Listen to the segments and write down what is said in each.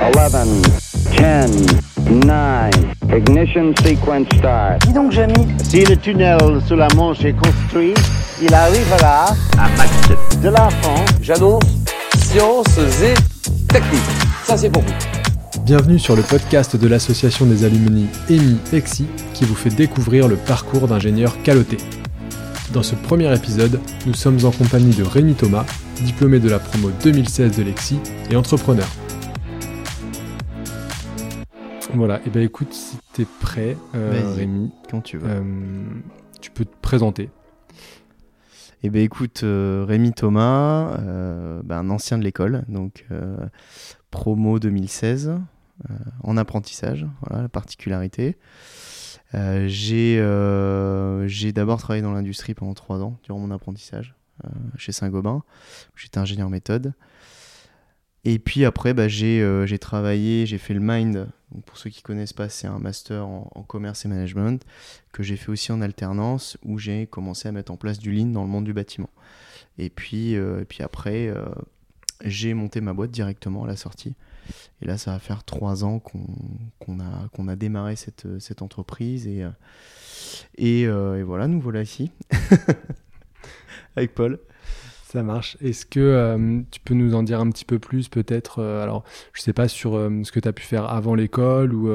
11, 10, 9, ignition sequence start. Dis donc, Jamy, Si le tunnel sous la Manche est construit, il arrivera à Max de la France, J'annonce sciences et techniques. Ça, c'est pour vous. Bienvenue sur le podcast de l'association des alumni EMI EXI qui vous fait découvrir le parcours d'ingénieur caloté. Dans ce premier épisode, nous sommes en compagnie de Rémi Thomas, diplômé de la promo 2016 de l'EXI et entrepreneur. Voilà, et ben écoute, si t'es prêt, euh. Rémi, Quand tu veux. euh, tu peux te présenter. Eh ben écoute, euh, Rémi Thomas, ben, un ancien de l'école, donc promo 2016, euh, en apprentissage, voilà la particularité. J'ai j'ai d'abord travaillé dans l'industrie pendant trois ans durant mon apprentissage chez Saint-Gobain. où J'étais ingénieur méthode. Et puis après, bah, j'ai euh, j'ai travaillé, j'ai fait le MIND. Donc pour ceux qui connaissent pas, c'est un master en, commerce et management que j'ai fait aussi en alternance où j'ai commencé à mettre en place du lean dans le monde du bâtiment. Et puis, euh, et puis après, euh, j'ai monté ma boîte directement à la sortie. Et là, ça va faire trois ans qu'on a, a démarré cette, cette entreprise. Et, euh, et voilà, nous voilà ici. Avec Paul. Ça marche. Est-ce que euh, tu peux nous en dire un petit peu plus peut-être euh, Alors, je sais pas sur euh, ce que tu as pu faire avant l'école ou,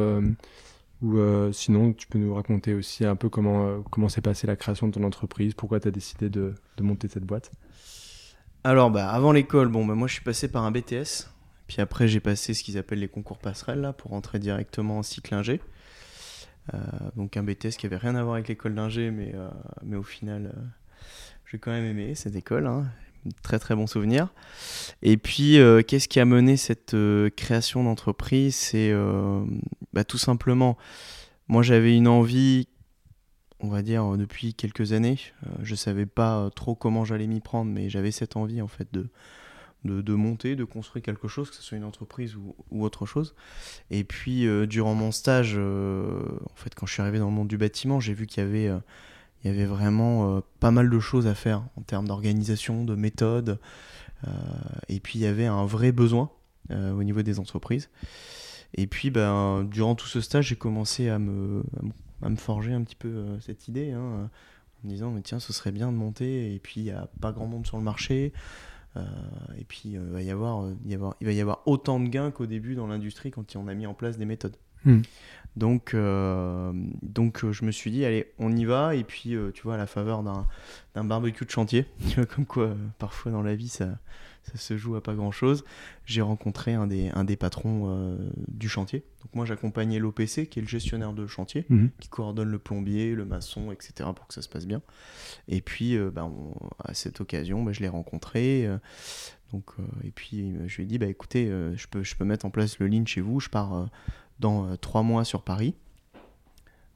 ou sinon tu peux nous raconter aussi un peu comment, comment s'est passée la création de ton entreprise, pourquoi tu as décidé de, de monter cette boîte? Alors, bah, avant l'école, bon, bah, moi, je suis passé par un BTS. Puis après, j'ai passé ce qu'ils appellent les concours passerelles là, pour rentrer directement en cycle ingé. Donc un BTS qui avait rien à voir avec l'école d'ingé, mais, mais au final, j'ai quand même aimé cette école. hein. Très très bon souvenir. Et puis, euh, qu'est-ce qui a mené cette euh, création d'entreprise? C'est euh, bah, tout simplement, moi j'avais une envie, on va dire, depuis quelques années. Je savais pas trop comment j'allais m'y prendre, mais j'avais cette envie en fait de, de, monter, de construire quelque chose, que ce soit une entreprise ou, autre chose. Et puis, durant mon stage, en fait, quand je suis arrivé dans le monde du bâtiment, j'ai vu qu'il y avait, il y avait vraiment euh, pas mal de choses à faire en termes d'organisation, de méthode. euh, et puis, il y avait un vrai besoin euh, au niveau des entreprises. Et puis, ben, durant tout ce stage, j'ai commencé à me, forger un petit peu cette idée, hein, en me disant, mais tiens, ce serait bien de monter, et puis il n'y a pas grand monde sur le marché, et puis il, va y avoir, il, y avoir- il va y avoir autant de gains qu'au début dans l'industrie quand on a mis en place des méthodes. Hmm. Donc, euh, donc euh, je me suis dit, allez, on y va, et puis euh, tu vois, à la faveur d'un barbecue de chantier, tu vois, comme quoi parfois dans la vie ça, ça se joue à pas grand chose, j'ai rencontré un des, un des patrons euh, du chantier. Donc moi j'accompagnais l'OPC qui est le gestionnaire de chantier Mhm. qui coordonne le plombier, le maçon, etc. pour que ça se passe bien. Et puis, bah, on- à cette occasion, bah, je l'ai rencontré. donc, et puis, je lui ai dit, bah, écoutez, je, peux, je peux mettre en place le lean chez vous. Je pars dans euh, trois mois sur Paris.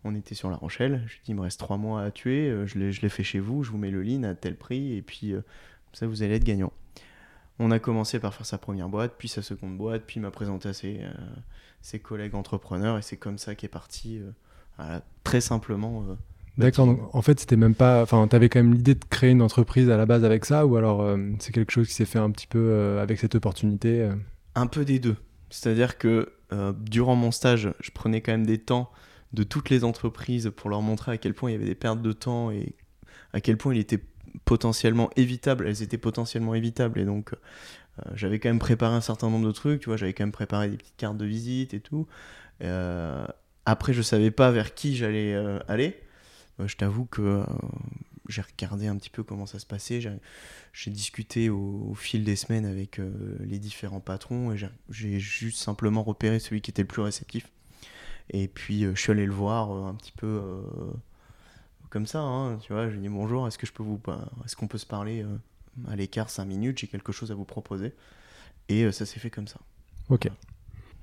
On était sur La Rochelle. Je lui ai dit, il me reste trois mois à tuer. euh, je l'ai je l'ai fait chez vous. Je vous mets le lean à tel prix. Et puis, euh, comme ça, vous allez être gagnant. On a commencé par faire sa première boîte, puis sa seconde boîte, puis il m'a présenté à ses, euh, ses collègues entrepreneurs. Et c'est comme ça qu'est parti, euh, voilà, très simplement. euh, D'accord, donc en fait c'était même pas. Enfin, t'avais quand même l'idée de créer une entreprise à la base avec ça, ou alors c'est quelque chose qui s'est fait un petit peu avec cette opportunité Un peu des deux. C'est-à-dire que euh, durant mon stage, je prenais quand même des temps de toutes les entreprises pour leur montrer à quel point il y avait des pertes de temps et à quel point il était potentiellement évitable. Elles étaient potentiellement évitables. Et donc, euh, j'avais quand même préparé un certain nombre de trucs. Tu vois, j'avais quand même préparé des petites cartes de visite et tout. Euh, après, je savais pas vers qui j'allais aller. Je t'avoue que j'ai regardé un petit peu comment ça se passait. J'ai- discuté au, fil des semaines avec euh, les différents patrons et j'ai- juste simplement repéré celui qui était le plus réceptif. Et puis euh, je suis allé le voir euh, un petit peu comme ça, hein, tu vois. Je lui dit bonjour, est-ce que je peux vous, pa- est-ce qu'on peut se parler à l'écart 5 minutes J'ai quelque chose à vous proposer. Et ça s'est fait comme ça. Ok.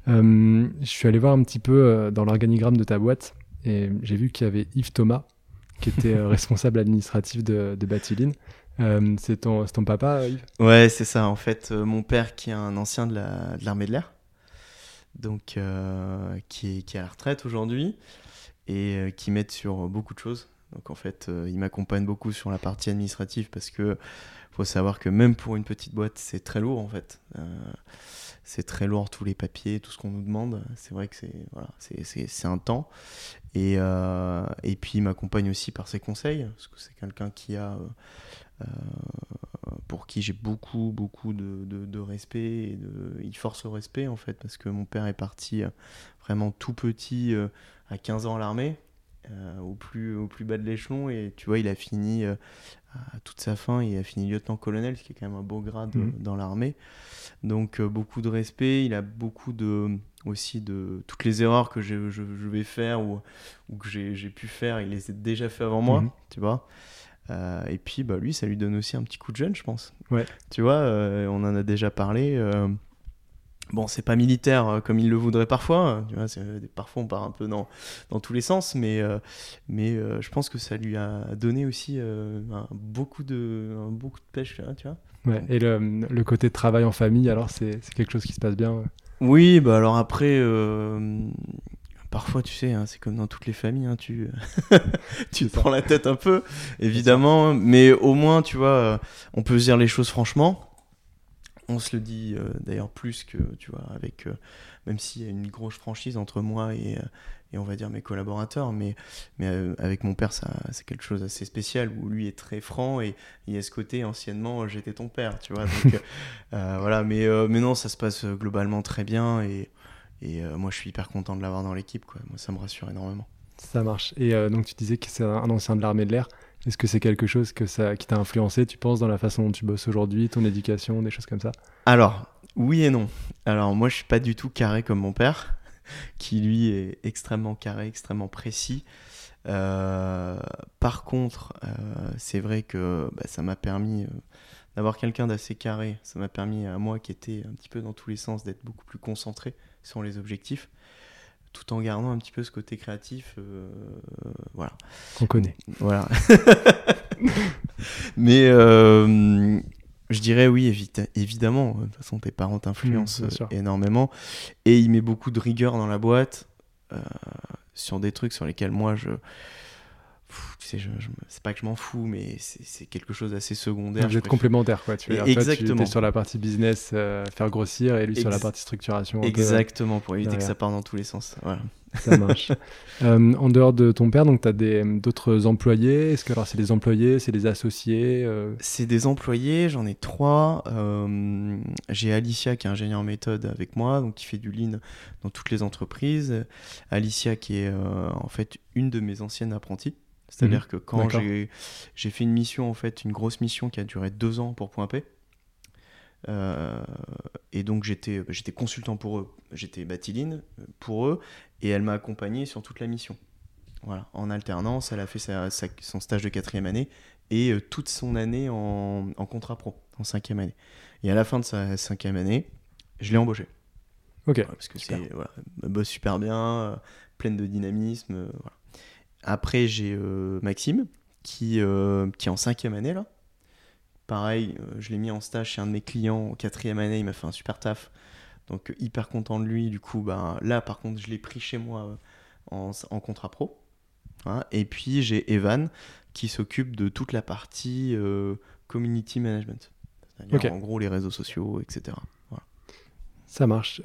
Je suis allé voir un petit peu dans l'organigramme de ta boîte et j'ai vu qu'il y avait Yves Thomas qui était euh, responsable administratif de, de Batiline. Euh, c'est ton, papa, Yves? Ouais, c'est ça. En fait, euh, mon père, qui est un ancien de la- de l'armée de l'air, donc qui, est, qui est à la retraite aujourd'hui et qui m'aide sur beaucoup de choses. Donc en fait, il m'accompagne beaucoup sur la partie administrative parce que faut savoir que même pour une petite boîte, c'est très lourd en fait. Euh, c'est très lourd tous les papiers, tout ce qu'on nous demande. C'est vrai que c'est voilà, c'est un temps. Et, euh, et puis il m'accompagne aussi par ses conseils, parce que c'est quelqu'un qui a euh, pour qui j'ai beaucoup beaucoup de, respect et de, il force le respect en fait parce que mon père est parti vraiment tout petit à 15 ans à l'armée au plus au plus bas de l'échelon et tu vois il a fini à toute sa fin, il a fini lieutenant-colonel, ce qui est quand même un beau grade mhm. dans l'armée. Donc euh, beaucoup de respect, il a beaucoup de aussi de toutes les erreurs que je, je, vais faire ou, ou que j'ai pu faire, il les a déjà fait avant moi, mhm. tu vois. Euh, et puis bah, lui, ça lui donne aussi un petit coup de jeune, je pense. Ouais. Tu vois, euh, on en a déjà parlé. Bon, c'est pas militaire euh, comme il le voudrait parfois. Hein, tu vois, parfois, on part un peu dans, dans tous les sens, mais, euh, mais euh, je pense que ça lui a donné aussi beaucoup, de, beaucoup de pêche. Tu vois ouais, et le, le, côté travail en famille, alors, c'est quelque chose qui se passe bien Oui, bah alors après, parfois, tu sais, hein, c'est comme dans toutes les familles, hein, tu, tu te prends la tête un peu, évidemment, mais au moins, tu vois, on peut se dire les choses franchement on se le dit euh, d'ailleurs plus que, tu vois, avec, euh, même s'il y a une grosse franchise entre moi et, euh, et on va dire mes collaborateurs, mais, mais avec mon père, ça, c'est quelque chose d'assez spécial où lui est très franc et il y a ce côté anciennement j'étais ton père, tu vois. Donc, voilà, mais, mais non, ça se passe globalement très bien et, et moi je suis hyper content de l'avoir dans l'équipe, quoi. Moi ça me rassure énormément. Ça marche. Et donc tu disais que c'est un ancien de l'armée de l'air. Est-ce que c'est quelque chose que ça, qui t'a influencé, tu penses, dans la façon dont tu bosses aujourd'hui, ton éducation, des choses comme ça? Alors, oui et non. Alors, moi, je suis pas du tout carré comme mon père, qui lui est extrêmement carré, extrêmement précis. Euh, par contre, euh, c'est vrai que bah, ça m'a permis euh, d'avoir quelqu'un d'assez carré. Ça m'a permis à moi, qui était un petit peu dans tous les sens, d'être beaucoup plus concentré sur les objectifs tout en gardant un petit peu ce côté créatif. Euh, voilà. Qu'on connaît. Voilà. Mais euh, je dirais oui, évidemment. De toute façon, tes parents t'influencent mmh, énormément. Et il met beaucoup de rigueur dans la boîte euh, sur des trucs sur lesquels moi je tu sais, je, c'est pas que je m'en fous, mais c'est quelque chose d'assez secondaire. Vous êtes complémentaire, quoi. Tu Exactement. tu es sur la partie business, euh, faire grossir, et lui sur la partie structuration. Exactement, pour éviter que ça parte dans tous les sens. Voilà. Ça marche. Euh, en dehors de ton père, donc tu as d'autres employés? Est-ce que alors c'est des employés, c'est des associés euh? C'est des employés, j'en ai trois. J'ai Alicia qui est ingénieur méthode avec moi, donc qui fait du lean dans toutes les entreprises. Alicia qui est en fait une de mes anciennes apprenties. C'est-à-dire mhm. que quand j'ai fait une mission, en fait, une grosse mission qui a duré deux ans pour Point P, euh, et donc j'étais consultant pour eux, j'étais batiline euh, pour eux, et elle m'a accompagné sur toute la mission. Voilà, en alternance, elle a fait son stage de quatrième année et euh, toute son année en, contrat pro, en cinquième année. Et à la fin de sa cinquième année, je l'ai embauché. Ok. parce que c'est voilà, bosse super bien, pleine de dynamisme. voilà. Après, j'ai euh, Maxime, qui, euh, qui est en cinquième année là. Pareil, euh, je l'ai mis en stage chez un de mes clients en quatrième année, il m'a fait un super taf. Donc hyper content de lui. Du coup, ben, là par contre, je l'ai pris chez moi en, en, contrat pro. Hein. Et puis j'ai Evan qui s'occupe de toute la partie community management. C'est-à-dire en gros les réseaux sociaux, etc. Ça marche.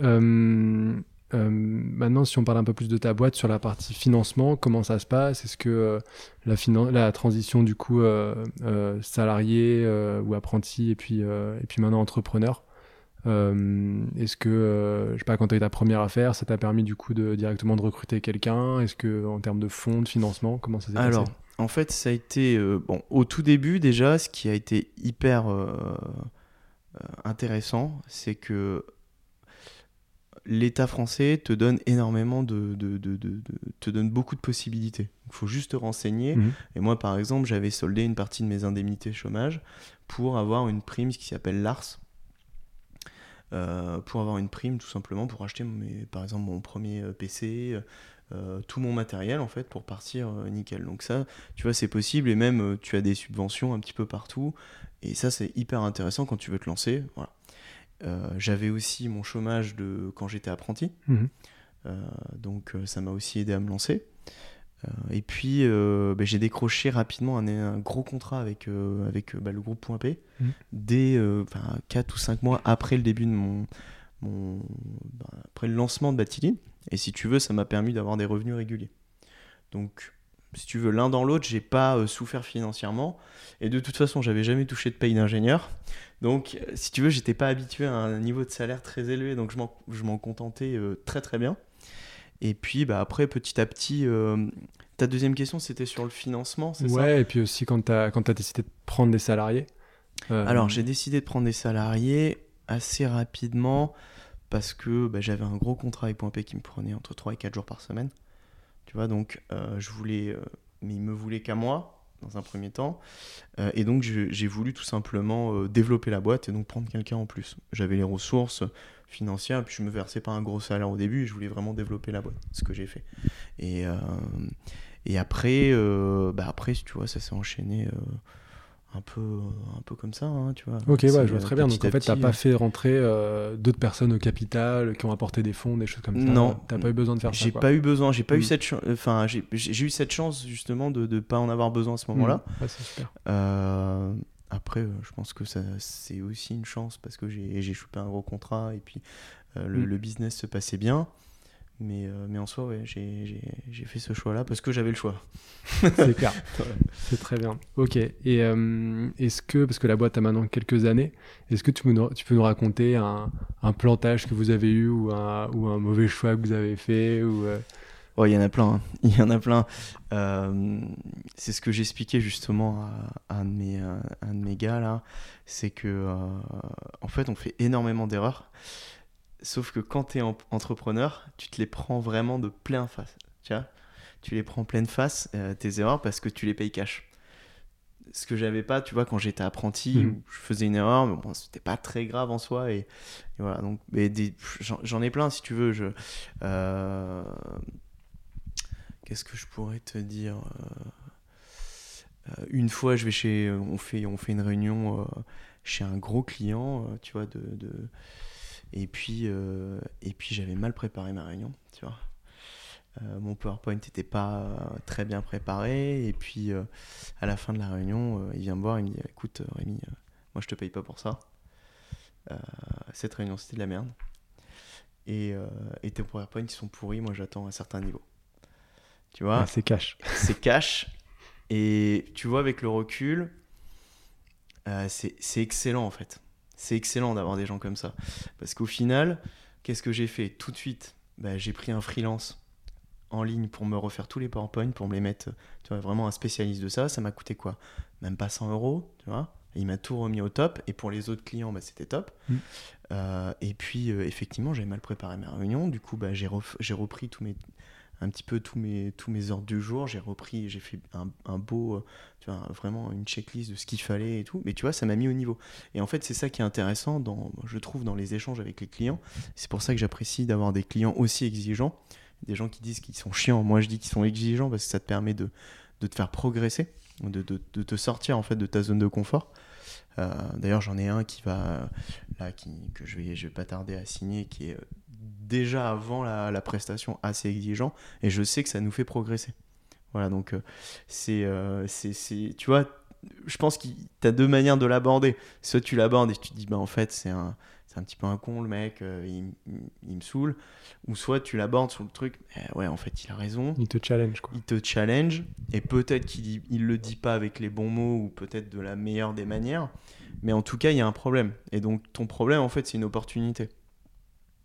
Euh, maintenant, si on parle un peu plus de ta boîte sur la partie financement, comment ça se passe? Est-ce que euh, la, la transition du coup euh, salarié ou apprenti et puis, et puis maintenant entrepreneur, est-ce que, je sais pas, quand tu as eu ta première affaire, ça t'a permis du coup de directement de recruter quelqu'un? Est-ce que en termes de fonds, de financement, comment ça s'est passé? Alors, en fait, ça a été, bon, au tout début déjà, ce qui a été hyper intéressant, c'est que l'État français te donne énormément de, te donne beaucoup de possibilités. Il faut juste te renseigner. Mhm. Et moi, par exemple, j'avais soldé une partie de mes indemnités chômage pour avoir une prime qui s'appelle l'ARS. Euh, pour avoir une prime tout simplement pour acheter par exemple mon premier euh, PC, euh, tout mon matériel en fait pour partir nickel. Donc ça, tu vois, c'est possible et même tu as des subventions un petit peu partout et ça c'est hyper intéressant quand tu veux te lancer. Voilà. J'avais aussi mon chômage de quand j'étais apprenti. Euh, donc ça m'a aussi aidé à me lancer. Et puis bah, j'ai décroché rapidement un, gros contrat avec, avec bah, le groupe Point P, mhm. dès 4 ou 5 mois après le début de mon, mon, ben, après le lancement de Batiline. Et si tu veux, ça m'a permis d'avoir des revenus réguliers. Donc, si tu veux, l'un dans l'autre, j'ai pas euh, souffert financièrement. Et de toute façon, j'avais jamais touché de paye d'ingénieur. Donc, euh, si tu veux, j'étais pas habitué à un niveau de salaire très élevé. Donc, je m'en contentais euh, très très bien. Et puis, bah, après, petit à petit, ta deuxième question, c'était sur le financement, c'est ça? Ouais, et puis aussi quand tu as, as décidé de prendre des salariés. Alors, j'ai décidé de prendre des salariés assez rapidement parce que bah, j'avais un gros contrat avec Point P qui me prenait entre 3 et 4 jours par semaine. Tu vois, donc euh, je voulais, euh, mais il me voulait qu'à moi dans un premier temps. Euh, et donc j'ai voulu tout simplement développer la boîte et donc prendre quelqu'un en plus. J'avais les ressources financières, puis je me versais pas un gros salaire au début, je voulais vraiment développer la boîte, ce que j'ai fait. Et, et après, bah après, tu vois, ça s'est enchaîné un peu, un peu comme ça, hein, tu vois. Ok, ouais, je vois très bien. Donc en fait, tu n'as pas fait rentrer euh, d'autres personnes au capital qui ont apporté des fonds, des choses comme ça. Non. Tu n'as pas eu besoin de faire ça. J'ai pas eu besoin. J'ai pas eu mm. cette Enfin, j'ai eu cette chance justement de ne pas en avoir besoin à ce moment-là. Mm. Ouais, c'est super. Euh, après, euh, je pense que c'est aussi une chance parce que j'ai chopé un gros contrat et puis le, mm. le, business se passait bien. Mais, euh, mais en soi, ouais, j'ai fait ce choix-là parce que j'avais le choix. c'est clair. c'est très bien. Ok. Et euh, est-ce que, parce que la boîte a maintenant quelques années, est-ce que tu, tu, peux nous raconter un, un, plantage que vous avez eu ou un, ou un mauvais choix que vous avez fait ou, euh? Oh, il y en a plein. Hein. Il y en a plein. c'est ce que j'expliquais justement à, un, de mes, un de mes gars là. C'est que, en fait, on fait énormément d'erreurs. Sauf que quand tu es entrepreneur, tu te les prends vraiment de plein face. Tu, vois tu les prends pleine face, euh, tes erreurs, parce que tu les payes cash. Ce que j'avais pas, tu vois, quand j'étais apprenti, mhm. je faisais une erreur, mais bon, c'était pas très grave en soi. Et, voilà, donc, j'en ai plein si tu veux. Je, euh, Qu'est-ce que je pourrais te dire euh, Une fois, je vais chez, on fait, on fait une réunion chez un gros client, tu vois, de, et puis, euh, et puis j'avais mal préparé ma réunion, tu vois. Euh, mon PowerPoint n'était pas très bien préparé. Et puis, euh, à la fin de la réunion, il vient me voir, il me dit Écoute, Rémi, moi je te paye pas pour ça. cette réunion, c'était de la merde. Et, et, tes PowerPoint, ils sont pourris. Moi, j'attends un certain niveau. Tu vois C'est cash. C'est cash. Et tu vois, avec le recul, c'est excellent en fait c'est excellent d'avoir des gens comme ça. Parce qu'au final, qu'est-ce que j'ai fait Tout de suite, bah, j'ai pris un freelance en ligne pour me refaire tous les PowerPoint, pour me les mettre, tu vois, vraiment un spécialiste de ça. Ça m'a coûté quoi? Même pas 100 euros, tu vois? Il m'a tout remis au top. Et pour les autres clients, bah, c'était top. Mm. Euh, et puis, euh, effectivement, j'avais mal préparé ma réunion. Du coup, bah, j'ai repris tous mes, un petit peu tous mes, tous mes ordres du jour. J'ai repris, j'ai fait un, beau, euh, tu vois, vraiment une checklist de ce qu'il fallait et tout. Mais tu vois, ça m'a mis au niveau. Et en fait, c'est ça qui est intéressant, dans, je trouve, dans les échanges avec les clients. C'est pour ça que j'apprécie d'avoir des clients aussi exigeants. Des gens qui disent qu'ils sont chiants. Moi, je dis qu'ils sont exigeants parce que ça te permet de, de te faire progresser, de, de, de, te sortir en fait de ta zone de confort. Euh, d'ailleurs, j'en ai un qui va là, qui, que je vais, je vais pas tarder à signer, qui est euh, déjà avant la, prestation assez exigeant et je sais que ça nous fait progresser. Voilà, donc euh, euh, c'est, c'est, tu vois, je pense que tu as deux manières de l'aborder. Soit tu l'abordes et tu te dis, bah en fait, c'est un, c'est un petit peu un con, le mec, euh, il, il, me saoule. Ou soit tu l'abordes sur le truc, eh ouais, en fait, il a raison. Il te challenge, quoi. Il te challenge, et peut-être qu'il il le dit pas avec les bons mots, ou peut-être de la meilleure des manières, mais en tout cas, il y a un problème. Et donc, ton problème, en fait, c'est une opportunité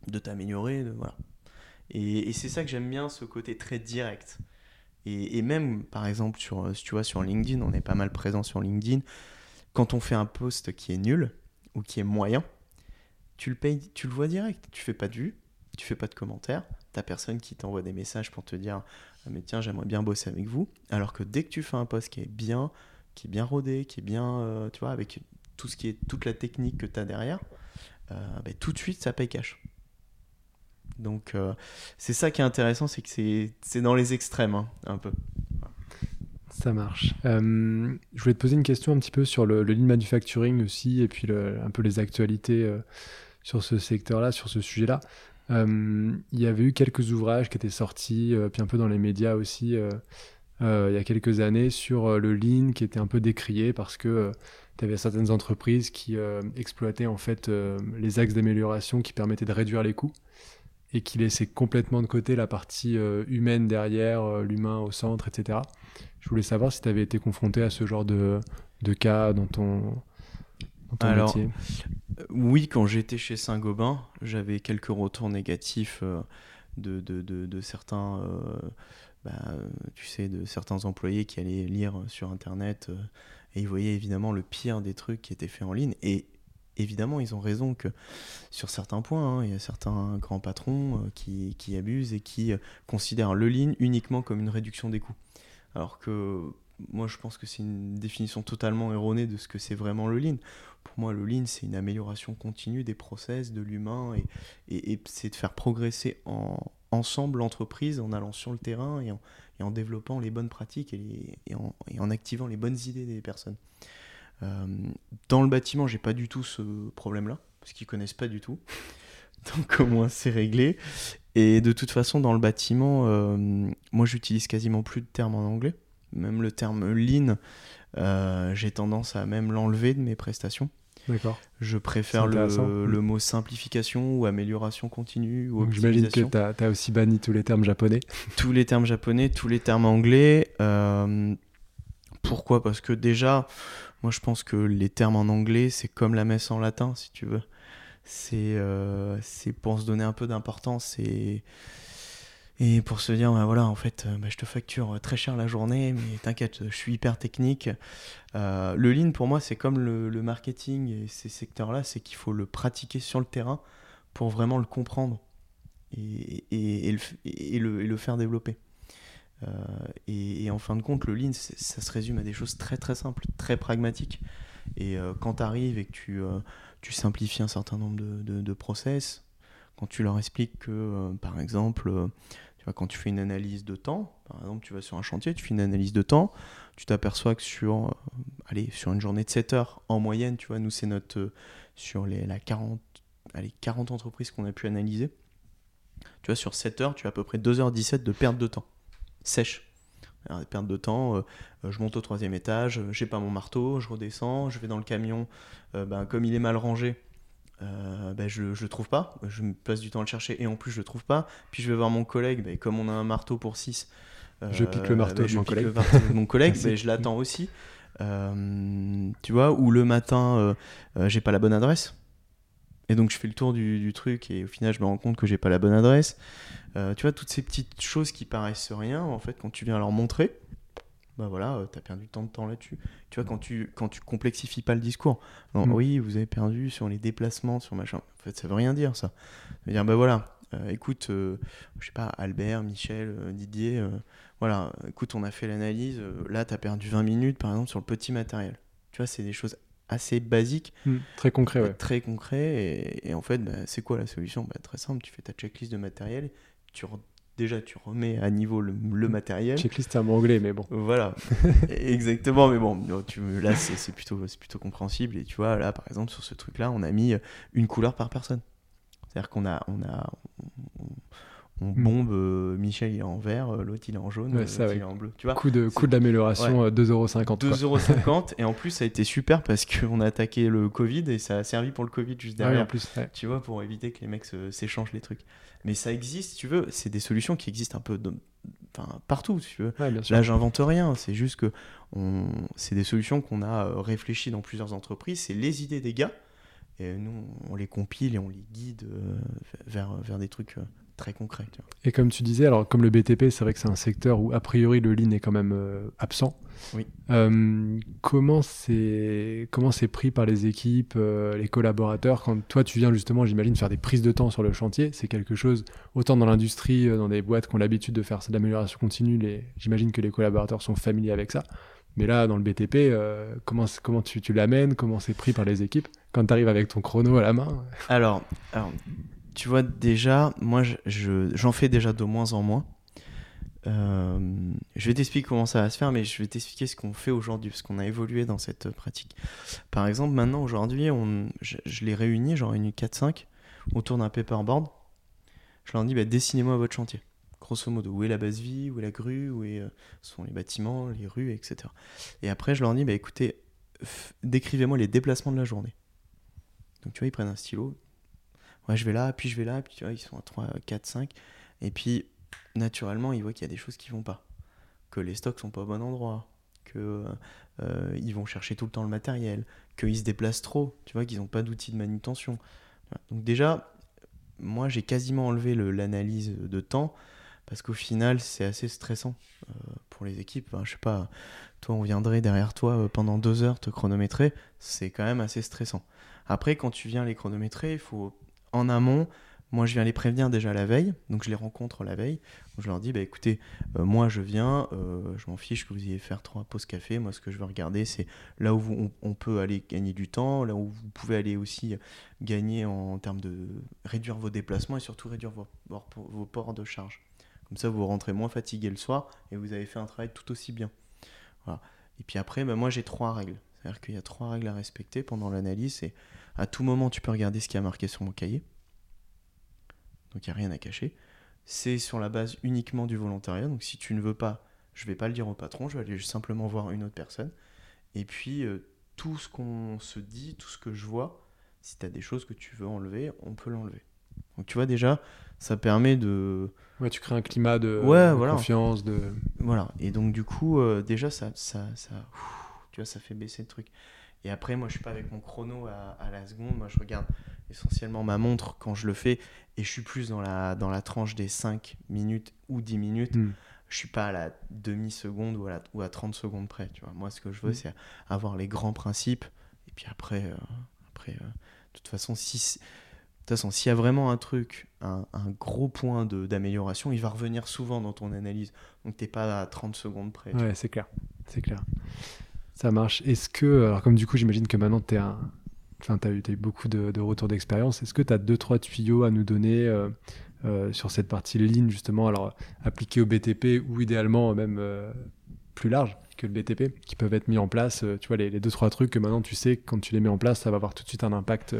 de t'améliorer, de, voilà. Et, c'est ça que j'aime bien, ce côté très direct. Et, même, par exemple, sur, tu vois, sur LinkedIn, on est pas mal présent sur LinkedIn. Quand on fait un post qui est nul ou qui est moyen, tu le payes, tu le vois direct. Tu fais pas de vues, tu fais pas de commentaires. T'as personne qui t'envoie des messages pour te dire ah, mais tiens j'aimerais bien bosser avec vous. Alors que dès que tu fais un post qui est bien, qui est bien rodé, qui est bien, euh, tu vois, avec tout ce qui est toute la technique que tu as derrière, euh, bah, tout de suite ça paye cash. Donc euh, c'est ça qui est intéressant, c'est que c'est dans les extrêmes, hein, un peu. Ça marche. Euh, je voulais te poser une question un petit peu sur le, le lean manufacturing aussi, et puis un peu les actualités euh, sur ce secteur-là, sur ce sujet-là. il y avait eu quelques ouvrages qui étaient sortis, puis un peu dans les médias aussi, il y a quelques années sur le lean qui était un peu décrié parce que tu avais certaines entreprises qui exploitaient en fait les axes d'amélioration qui permettaient de réduire les coûts et qui laissaient complètement de côté la partie humaine derrière, l'humain au centre, etc. Je voulais savoir si tu avais été confronté à ce genre de, de cas dans ton, Alors, Oui, quand j'étais chez Saint-Gobain, j'avais quelques retours négatifs de, de, de, certains, euh, bah, tu sais, de certains employés qui allaient lire sur Internet euh, et ils voyaient évidemment le pire des trucs qui étaient faits en ligne. Et évidemment, ils ont raison que sur certains points, hein, il y a certains grands patrons euh, qui, qui, abusent et qui considèrent le lean uniquement comme une réduction des coûts. Alors que moi, je pense que c'est une définition totalement erronée de ce que c'est vraiment le lean. Pour moi, le lean, c'est une amélioration continue des process, de l'humain, et, et, c'est de faire progresser en, ensemble l'entreprise en allant sur le terrain et en, et en développant les bonnes pratiques et, en, et, en, activant les bonnes idées des personnes. Euh, dans le bâtiment, j'ai pas du tout ce problème-là, parce qu'ils connaissent pas du tout. Donc au moins c'est réglé. Et de toute façon, dans le bâtiment, euh, moi j'utilise quasiment plus de termes en anglais. Même le terme lean, euh, j'ai tendance à même l'enlever de mes prestations. D'accord. Je préfère le, le, mot simplification ou amélioration continue. Ou J'imagine que tu as, aussi banni tous les termes japonais. tous les termes japonais, tous les termes anglais. Euh, pourquoi? Parce que déjà, moi je pense que les termes en anglais, c'est comme la messe en latin, si tu veux. C'est euh, pour se donner un peu d'importance. Et pour se dire, bah voilà, en fait, euh, bah, je te facture très cher la journée, mais t'inquiète, je suis hyper technique. Euh, le lean, pour moi, c'est comme le, marketing et ces secteurs-là, c'est qu'il faut le pratiquer sur le terrain pour vraiment le comprendre et, le, faire développer. Euh, et, en fin de compte, le lean, ça se résume à des choses très très simples, très pragmatiques. Et quand tu arrives et que tu, tu simplifies un certain nombre de, process, quand tu leur expliques que, par exemple, quand tu fais une analyse de temps, par exemple, tu vas sur un chantier, tu fais une analyse de temps, tu t'aperçois que sur, euh, allez, sur une journée de 7 heures en moyenne, tu vois, nous, c'est notre. Euh, sur les la 40, allez, 40 entreprises qu'on a pu analyser, tu vois, sur 7 heures, tu as à peu près 2h17 de perte de temps. Sèche. Alors, perte de temps, euh, je monte au troisième étage, j'ai pas mon marteau, je redescends, je vais dans le camion, ben, comme il est mal rangé, euh, bah, je ne trouve pas, je me passe du temps à le chercher et en plus je le trouve pas. Puis je vais voir mon collègue, bah, comme on a un marteau pour 6, euh, je pique le marteau, bah, de, mon collègue. de mon collègue. je l'attends aussi. Euh, tu vois, ou le matin, j'ai pas la bonne adresse. Et donc je fais le tour du, du, truc et au final je me rends compte que j'ai pas la bonne adresse. tu vois, toutes ces petites choses qui paraissent rien, en fait, quand tu viens leur montrer, bah voilà, euh, tu as perdu tant de temps là-dessus. Tu vois, quand tu, quand tu complexifies pas le discours, non, mm. oui, vous avez perdu sur les déplacements, sur machin. En fait, ça veut rien dire, ça. Ça veut dire, bah voilà, euh, écoute, euh, je sais pas, Albert, Michel, Didier, voilà, écoute, on a fait l'analyse, là, tu as perdu 20 minutes, par exemple, sur le petit matériel. Tu vois, c'est des choses assez basiques. Mm. très concret, ouais. Très concret, et, en fait, bah, c'est quoi la solution? Bah, Très simple, tu fais ta checklist de matériel, tu déjà tu remets à niveau le, matériel. Checklist c'est un mot anglais, mais bon. Voilà, exactement, mais bon, tu, là c'est plutôt, plutôt compréhensible. Et tu vois, là par exemple, sur ce truc-là, on a mis une couleur par personne. C'est-à-dire qu'on a, on a, on, hmm. bombe, euh, Michel il est en vert, euh, l'autre il est en jaune, l'autre il est en bleu. Tu vois coup de, coup de l'amélioration, 2,50€. 2,50€ et en plus ça a été super parce qu'on a attaqué le Covid et ça a servi pour le Covid juste derrière. en plus, Tu vois, pour éviter que les mecs s'échangent les trucs. Mais ça existe, tu veux, c'est des solutions qui existent un peu enfin, partout, tu veux. Là, j'invente rien, c'est juste que on... c'est des solutions qu'on a euh, réfléchies dans plusieurs entreprises, c'est les idées des gars, et nous, on les compile et on les guide vers, vers des trucs très concret. Et comme tu disais, alors comme le BTP, c'est vrai que c'est un secteur où a priori le lean est quand même euh, absent. Oui. Euh, comment c'est comment c'est pris par les équipes, euh, les collaborateurs quand toi tu viens justement, j'imagine faire des prises de temps sur le chantier, c'est quelque chose autant dans l'industrie, dans des boîtes qui ont l'habitude de faire de l'amélioration continue, les... j'imagine que les collaborateurs sont familiers avec ça. Mais là, dans le BTP, comment, comment tu, tu l'amènes Comment c'est pris par les équipes quand tu arrives avec ton chrono à la main? Alors, alors, tu vois, déjà, moi, j'en fais déjà de moins en moins. Euh, je vais t'expliquer comment ça va se faire, mais je vais t'expliquer ce qu'on fait aujourd'hui, parce qu'on a évolué dans cette pratique. Par exemple, maintenant, aujourd'hui, je, les réunis, j'en réunis 4-5, autour d'un paperboard. Je leur dis, bah, dessinez-moi votre chantier. Grosso modo, où est la base vie, où est la grue, où est, euh, sont les bâtiments, les rues, etc. Et après, je leur dis, bah, écoutez, décrivez-moi les déplacements de la journée. Donc, tu vois, ils prennent un stylo. Ouais, je vais là, puis je vais là, puis tu vois, ils sont à 3, 4, 5. Et puis, naturellement, ils voient qu'il y a des choses qui vont pas. Que les stocks sont pas au bon endroit. Que euh, ils vont chercher tout le temps le matériel. Qu'ils se déplacent trop. Tu vois, qu'ils n'ont pas d'outils de manutention. Donc, déjà, moi, j'ai quasiment enlevé le- l'analyse de temps. Parce qu'au final, c'est assez stressant euh, pour les équipes. Enfin, je sais pas, toi, on viendrait derrière toi euh, pendant deux heures te chronométrer. C'est quand même assez stressant. Après, quand tu viens les chronométrer, il faut en amont. Moi, je viens les prévenir déjà la veille, donc je les rencontre la veille. Je leur dis, bah, écoutez, euh, moi je viens, euh, je m'en fiche que vous ayez faire trois pauses café. Moi, ce que je veux regarder, c'est là où on, peut aller gagner du temps, là où vous pouvez aller aussi gagner en, termes de réduire vos déplacements et surtout réduire vos, ports de charge. Comme ça, vous rentrez moins fatigué le soir et vous avez fait un travail tout aussi bien. Et puis après, bah, moi j'ai trois règles. C'est-à-dire qu'il y a trois règles à respecter pendant l'analyse. À tout moment, tu peux regarder ce qui a marqué sur mon cahier. Donc il n'y a rien à cacher. C'est sur la base uniquement du volontariat. Donc si tu ne veux pas, je vais pas le dire au patron, je vais aller simplement voir une autre personne. Et puis euh, tout ce qu'on se dit, tout ce que je vois, si tu as des choses que tu veux enlever, on peut l'enlever. Donc tu vois déjà, ça permet de... Ouais, tu crées un climat de, Ouais, de voilà. confiance, de. Voilà. Et donc du coup, euh, déjà, ça, ça, ça, ouf, tu vois, ça fait baisser le truc. Et après, moi, je suis pas avec mon chrono à, à la seconde. Moi, je regarde essentiellement ma montre quand je le fais. Et je suis plus dans la, dans la tranche des 5 minutes ou 10 minutes. Hmm. Je suis pas à la demi-seconde ou, à la- ou à 30 secondes près. Tu vois. Moi, ce que je veux, Mm. c'est avoir les grands principes. Et puis après, euh, après euh, de toute façon, si... De toute façon, s'il y a vraiment un truc, un, un gros point d'amélioration, il va revenir souvent dans ton analyse. Donc t'es pas à 30 secondes près. Ouais, c'est clair. C'est clair. Ça marche. Est-ce que, alors comme du coup, j'imagine que maintenant tu. Enfin, as, eu beaucoup de, retours d'expérience. Est-ce que tu as deux, trois tuyaux à nous donner euh, euh, sur cette partie ligne, justement, alors appliquée au BTP ou idéalement même euh, plus large que le BTP, qui peuvent être mis en place Tu vois, les, les deux, trois trucs que maintenant tu sais, quand tu les mets en place, ça va avoir tout de suite un impact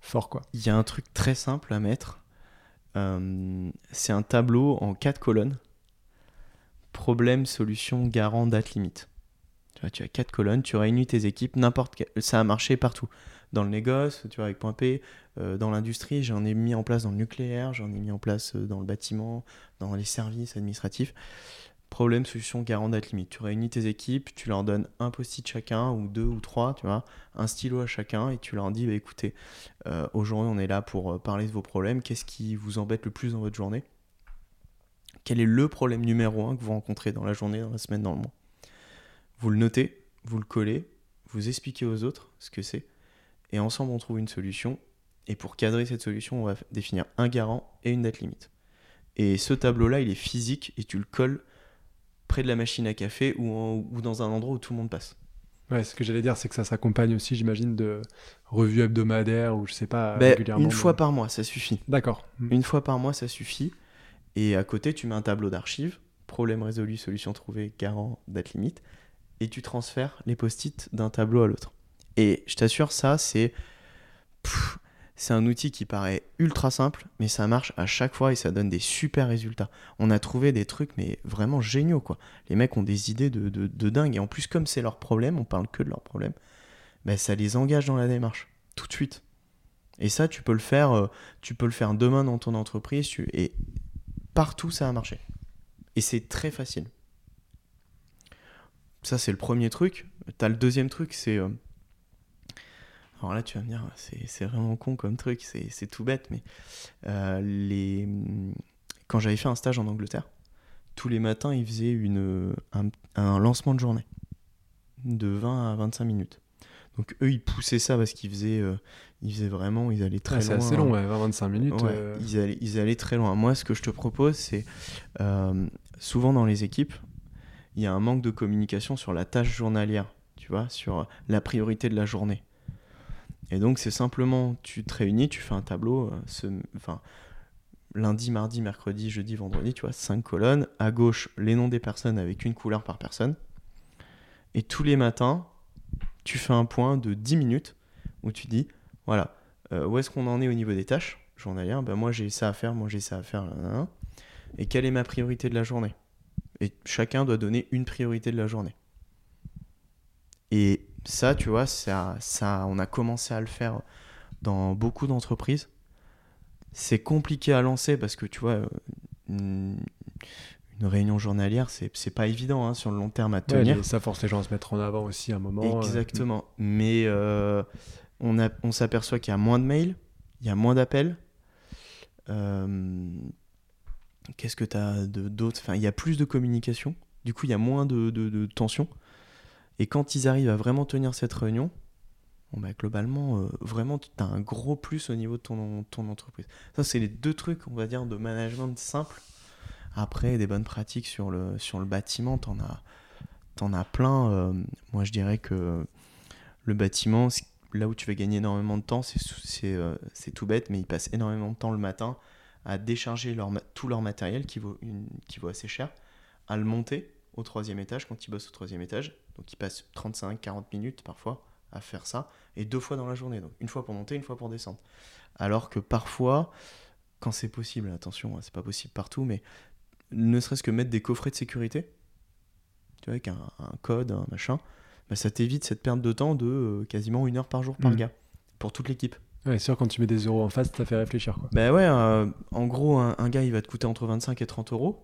fort, quoi. Il y a un truc très simple à mettre. C'est un tableau en quatre colonnes. Problème, solution, garant, date limite. Tu as quatre colonnes, tu réunis tes équipes, n'importe quel... Ça a marché partout. Dans le négoce, tu vois, avec Point P, euh, dans l'industrie, j'en ai mis en place dans le nucléaire, j'en ai mis en place euh, dans le bâtiment, dans les services administratifs. Problème, solution, garant, date limite. Tu réunis tes équipes, tu leur donnes un post-it chacun, ou deux ou trois, tu vois, un stylo à chacun, et tu leur dis, bah, écoutez, euh, Aujourd'hui, on est là pour parler de vos problèmes. Qu'est-ce qui vous embête le plus dans votre journée? Quel est le problème numéro un que vous rencontrez dans la journée, dans la semaine, dans le mois? Vous le notez, vous le collez, vous expliquez aux autres ce que c'est, et ensemble, on trouve une solution. Et pour cadrer cette solution, on va définir un garant et une date limite. Et ce tableau-là, il est physique et tu le colles près de la machine à café ou, en- ou dans un endroit où tout le monde passe. Ouais, ce que j'allais dire, c'est que ça s'accompagne aussi, j'imagine, de revues hebdomadaires ou je sais pas, Ben, régulièrement. une mais- fois par mois, ça suffit. D'accord. Une fois par mois, ça suffit. Et à côté, tu mets un tableau d'archives, problème résolu, solution trouvée, garant, date limite, et tu transfères les post-it d'un tableau à l'autre. Et je t'assure, ça, c'est. C'est un outil qui paraît ultra simple, mais ça marche à chaque fois et ça donne des super résultats. On a trouvé des trucs, mais vraiment géniaux, quoi. Les mecs ont des idées de, dingue. Et en plus, comme c'est leur problème, on parle que de leur problème, ben, ça les engage dans la démarche, tout de suite. Et ça, tu peux le faire, euh, tu peux le faire demain dans ton entreprise. Et partout, ça a marché. Et c'est très facile. Ça, c'est le premier truc. T'as le deuxième truc, c'est. euh, Alors là, tu vas me dire, c'est c'est vraiment con comme truc, c'est c'est tout bête, mais euh, les... quand j'avais fait un stage en Angleterre, tous les matins, ils faisaient une, un, un lancement de journée de 20 à 25 minutes. Donc eux, ils poussaient ça parce qu'ils faisaient, euh, ils faisaient vraiment, ils allaient très Ouais, c'est loin. assez long, ouais, 20-25 minutes. Ouais, euh, ils, allaient, ils allaient très loin. Moi, ce que je te propose, c'est euh, souvent dans les équipes, il y a un manque de communication sur la tâche journalière, tu vois, sur la priorité de la journée. Et donc, c'est simplement, tu te réunis, tu fais un tableau, euh, enfin, lundi, mardi, mercredi, jeudi, vendredi, tu vois, cinq colonnes. À gauche, les noms des personnes avec une couleur par personne. Et tous les matins, tu fais un point de 10 minutes où tu dis, voilà, euh, où est-ce qu'on en est au niveau des tâches journalières? Ben Moi, j'ai ça à faire, moi, j'ai ça à faire. et quelle est ma priorité de la journée? Et chacun doit donner une priorité de la journée. Et ça, tu vois, ça, ça, on a commencé à le faire dans beaucoup d'entreprises. C'est compliqué à lancer parce que, tu vois, euh, une, une réunion journalière, c'est pas évident hein, sur le long terme à tenir. ça force les gens à se mettre en avant aussi à un moment. euh, Exactement. Mais euh, on, a- on s'aperçoit qu'il y a moins de mails, il y a moins d'appels. Euh, Qu'est-ce que tu as d'autre? Enfin, il y a plus de communication. Du coup, il y a moins de, de, tension. Et quand ils arrivent à vraiment tenir cette réunion, bah, globalement, euh, vraiment, tu as un gros plus au niveau de ton, ton entreprise. Ça, c'est les deux trucs, on va dire, de management simple. Après, des bonnes pratiques sur le, sur le bâtiment, t'en as, t'en as plein. euh, moi, je dirais que le bâtiment, là où tu vas gagner énormément de temps, euh, c'est tout bête, mais ils passent énormément de temps le matin à décharger leur, tout leur matériel qui vaut, une, qui vaut assez cher, à le monter au troisième étage quand ils bossent au troisième étage. Donc ils passent 35-40 minutes parfois à faire ça, et deux fois dans la journée. Donc une fois pour monter, une fois pour descendre. Alors que parfois, quand c'est possible, attention, hein, c'est pas possible partout, mais ne serait-ce que mettre des coffrets de sécurité, tu vois, avec un, un code, un machin, bah, ça t'évite cette perte de temps de euh, quasiment une heure par jour par Mm. gars, pour toute l'équipe. Ouais, sûr, quand tu mets des euros en face, ça fait réfléchir. Quoi. Bah ouais, euh, en gros, un, un gars, il va te coûter entre 25 et 30 euros.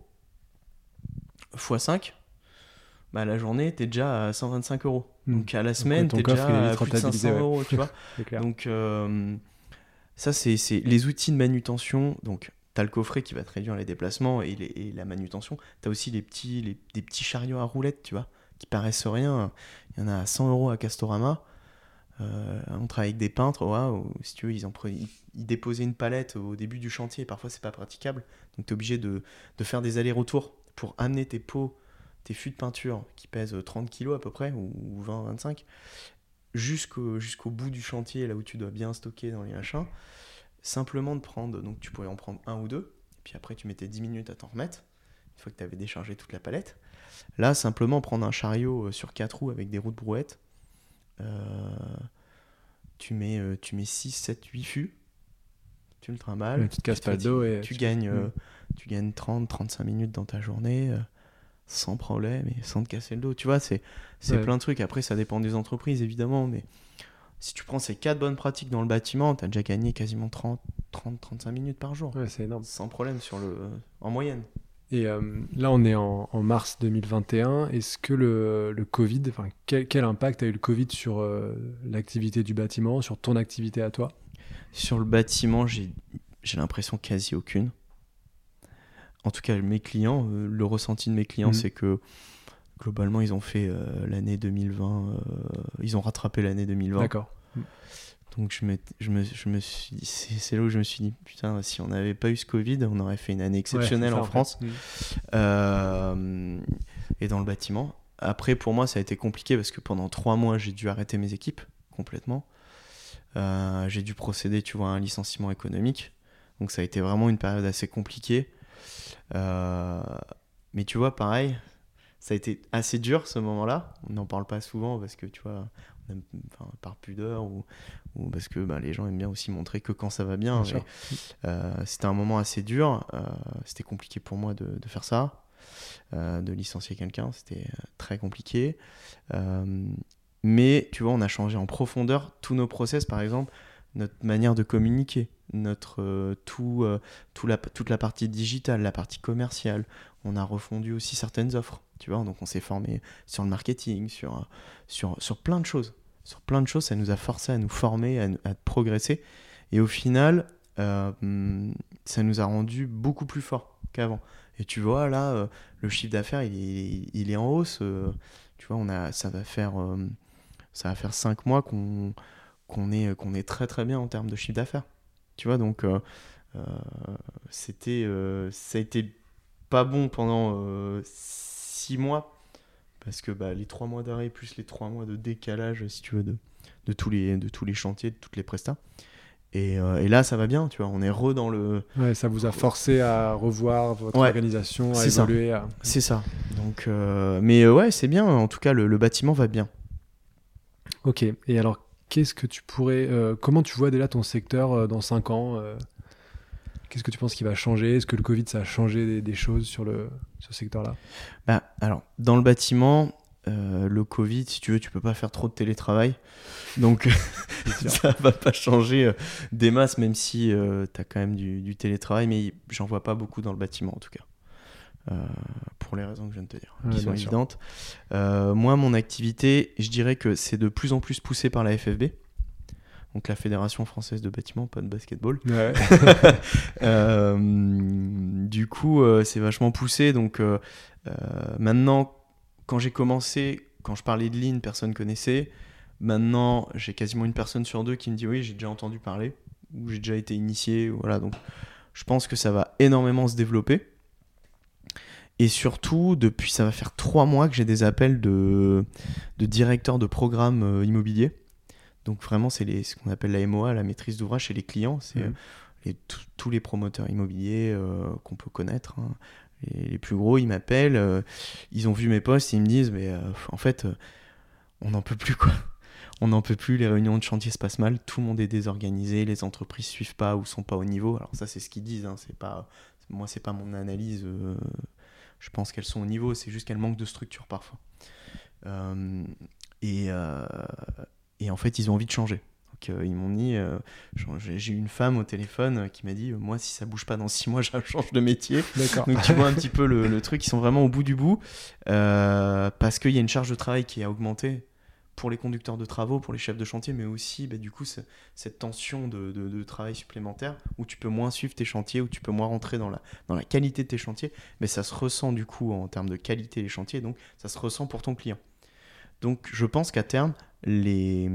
x 5, bah la journée, t'es déjà à 125 euros. Mm. Donc à la semaine, t'es déjà à plus de rentabilisé, 500 ouais. euros, tu vois. Donc euh, ça, c'est les outils de manutention. Donc tu as le coffret qui va te réduire les déplacements et, les- et la manutention. Tu as aussi les petits, les- des petits chariots à roulettes, tu vois, qui paraissent rien. Il y en a à 100 euros à Castorama. Euh, on travaille avec des peintres, waouh, si tu veux, ils, déposaient une palette au début du chantier parfois c'est pas praticable. Donc tu es obligé de, faire des allers-retours pour amener tes pots, tes fûts de peinture qui pèsent 30 kilos à peu près, ou, ou 20, 25, jusqu'au bout du chantier, là où tu dois bien stocker dans les machins. Simplement de prendre, donc tu pourrais en prendre un ou deux, et puis après tu mettais 10 minutes à t'en remettre, une fois que tu avais déchargé toute la palette. Là, simplement prendre un chariot euh, sur 4 roues avec des roues de brouette, euh, tu mets, euh, tu mets 6, 7, 8 fûts, tu le trimbales, Ouais, tu te casses pas le dos et tu tu- gagnes, euh, Mm. tu gagnes 30, 35 minutes dans ta journée euh, sans problème et sans te casser le dos. Tu vois, c'est c'est Ouais. plein de trucs. Après, ça dépend des entreprises, évidemment, mais si tu prends ces quatre bonnes pratiques dans le bâtiment, tu as déjà gagné quasiment 30, 30, 35 minutes par jour. Ouais, c'est énorme. Sans problème sur le, en moyenne. Et euh, là, on est en, en mars 2021. Est-ce que le, le Covid, enfin, quel, quel impact a eu le Covid sur euh, l'activité du bâtiment, sur ton activité à toi? Sur le bâtiment, j'ai l'impression quasi aucune. En tout cas, mes clients, euh, le ressenti de mes clients, Mhm. c'est que globalement, ils ont fait l'année 2020, euh, ils ont rattrapé l'année 2020. D'accord. Donc je me, je me, je me suis dit, c'est là où je me suis dit, putain, si on n'avait pas eu ce Covid, on aurait fait une année exceptionnelle Ouais, en France. fait. Euh, et dans le bâtiment. Après, pour moi, ça a été compliqué parce que pendant trois mois, j'ai dû arrêter mes équipes complètement. Euh, j'ai dû procéder, tu vois, à un licenciement économique. Donc ça a été vraiment une période assez compliquée. Euh, mais tu vois, pareil, ça a été assez dur ce moment-là. On n'en parle pas souvent parce que, tu vois, enfin, par pudeur ou, ou parce que bah, les gens aiment bien aussi montrer que quand ça va bien. Euh, c'était un moment assez dur. euh, c'était compliqué pour moi de, de faire ça, euh, de licencier quelqu'un. C'était très compliqué. Mais tu vois, on a changé en profondeur tous nos process, par exemple, notre manière de communiquer, notre tout, tout la, toute la partie digitale, la partie commerciale. On a refondu aussi certaines offres, tu vois. Donc on s'est formé sur le marketing, sur, sur, sur plein de choses. Sur plein de choses, ça nous a forcé à nous former, à, progresser. Et au final, euh, hum, ça nous a rendu beaucoup plus forts qu'avant. Et tu vois, là, euh, le chiffre d'affaires, il est, en hausse. euh, tu vois, on a, ça va faire, ça va faire 5 mois qu'on est, très très bien en termes de chiffre d'affaires. Tu vois, donc c'était, ça a été pas bon pendant 6 mois parce que bah, les 3 mois d'arrêt plus les 3 mois de décalage, si tu veux, de, de, tous, les, de tous les chantiers, de toutes les prestats. Et, euh, et là, ça va bien, tu vois, on est re dans le, Ouais, ça vous a forcé à revoir votre Ouais, organisation, à évoluer. à- C'est ça. Donc, euh, mais euh, ouais, c'est bien. En tout cas, le, le bâtiment va bien. Ok. Et alors, qu'est-ce que tu pourrais, euh, comment tu vois déjà ton secteur dans 5 ans Qu'est-ce que tu penses qui va changer? Est-ce que le Covid, ça a changé des, des choses sur le ce secteur-là? Bah, alors, dans le bâtiment, euh, le Covid, si tu veux, tu peux pas faire trop de télétravail. Donc, ça va pas changer euh, des masses, même si tu as quand même du, du télétravail, mais j'en vois pas beaucoup dans le bâtiment en tout cas. Euh, pour les raisons que je viens de te dire, Ouais, qui sont évidentes. Euh, moi, mon activité, je dirais que c'est de plus en plus poussé par la FFB, donc la Fédération française de bâtiment, pas de basketball. Ouais. Euh, du coup, euh, c'est vachement poussé. Donc euh, maintenant, quand j'ai commencé, quand je parlais de Lean, personne connaissait. Maintenant, j'ai quasiment une personne sur deux qui me dit oui, j'ai déjà entendu parler ou j'ai déjà été initié. Voilà, donc je pense que ça va énormément se développer. Et surtout, depuis, ça va faire trois mois que j'ai des appels de, de directeurs de programmes immobiliers. Donc vraiment, c'est ce qu'on appelle la MOA, la maîtrise d'ouvrage chez les clients. C'est Mhm. euh, les- tous- les promoteurs immobiliers euh, qu'on peut connaître. hein. Les, les plus gros, ils m'appellent, euh, ils ont vu mes posts, ils me disent, mais euh, en fait, on n'en peut plus quoi. On n'en peut plus, les réunions de chantier se passent mal, tout le monde est désorganisé, les entreprises suivent pas ou sont pas au niveau. Alors ça, c'est ce qu'ils disent, hein, c'est pas, moi, c'est pas mon analyse. je pense qu'elles sont au niveau, c'est juste qu'elles manquent de structure parfois. Et, et en fait, ils ont envie de changer. Donc, euh, ils m'ont dit, euh, j'ai eu une femme au téléphone euh, qui m'a dit, moi, si ça bouge pas dans six mois, je change de métier. D'accord. Donc tu vois un petit peu le, le truc, ils sont vraiment au bout du bout, parce qu'il y a une charge de travail qui a augmenté pour les conducteurs de travaux, pour les chefs de chantier, mais aussi bah, du coup ce- cette tension de, de- de travail supplémentaire, où tu peux moins suivre tes chantiers, où tu peux moins rentrer dans la, dans la qualité de tes chantiers, mais ça se ressent du coup en termes de qualité des chantiers, donc ça se ressent pour ton client. Donc je pense qu'à terme, les,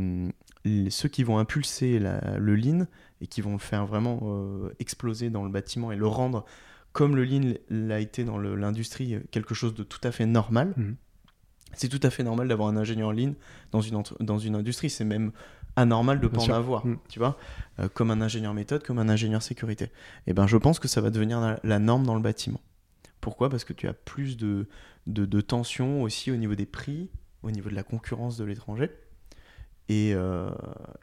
les- ceux qui vont impulser la- le lean et qui vont le faire vraiment euh, exploser dans le bâtiment et le rendre comme le lean l'a été dans l'industrie, quelque chose de tout à fait normal. Mhm. C'est tout à fait normal d'avoir un ingénieur lean dans une, dans une industrie. C'est même anormal de ne pas sûr. en avoir, Mhm. tu vois, Euh, comme un ingénieur méthode, comme un ingénieur sécurité. Et ben, je pense que ça va devenir la, la norme dans le bâtiment. Pourquoi? Parce que tu as plus de, de, de tension aussi au niveau des prix, au niveau de la concurrence de l'étranger. Et, euh,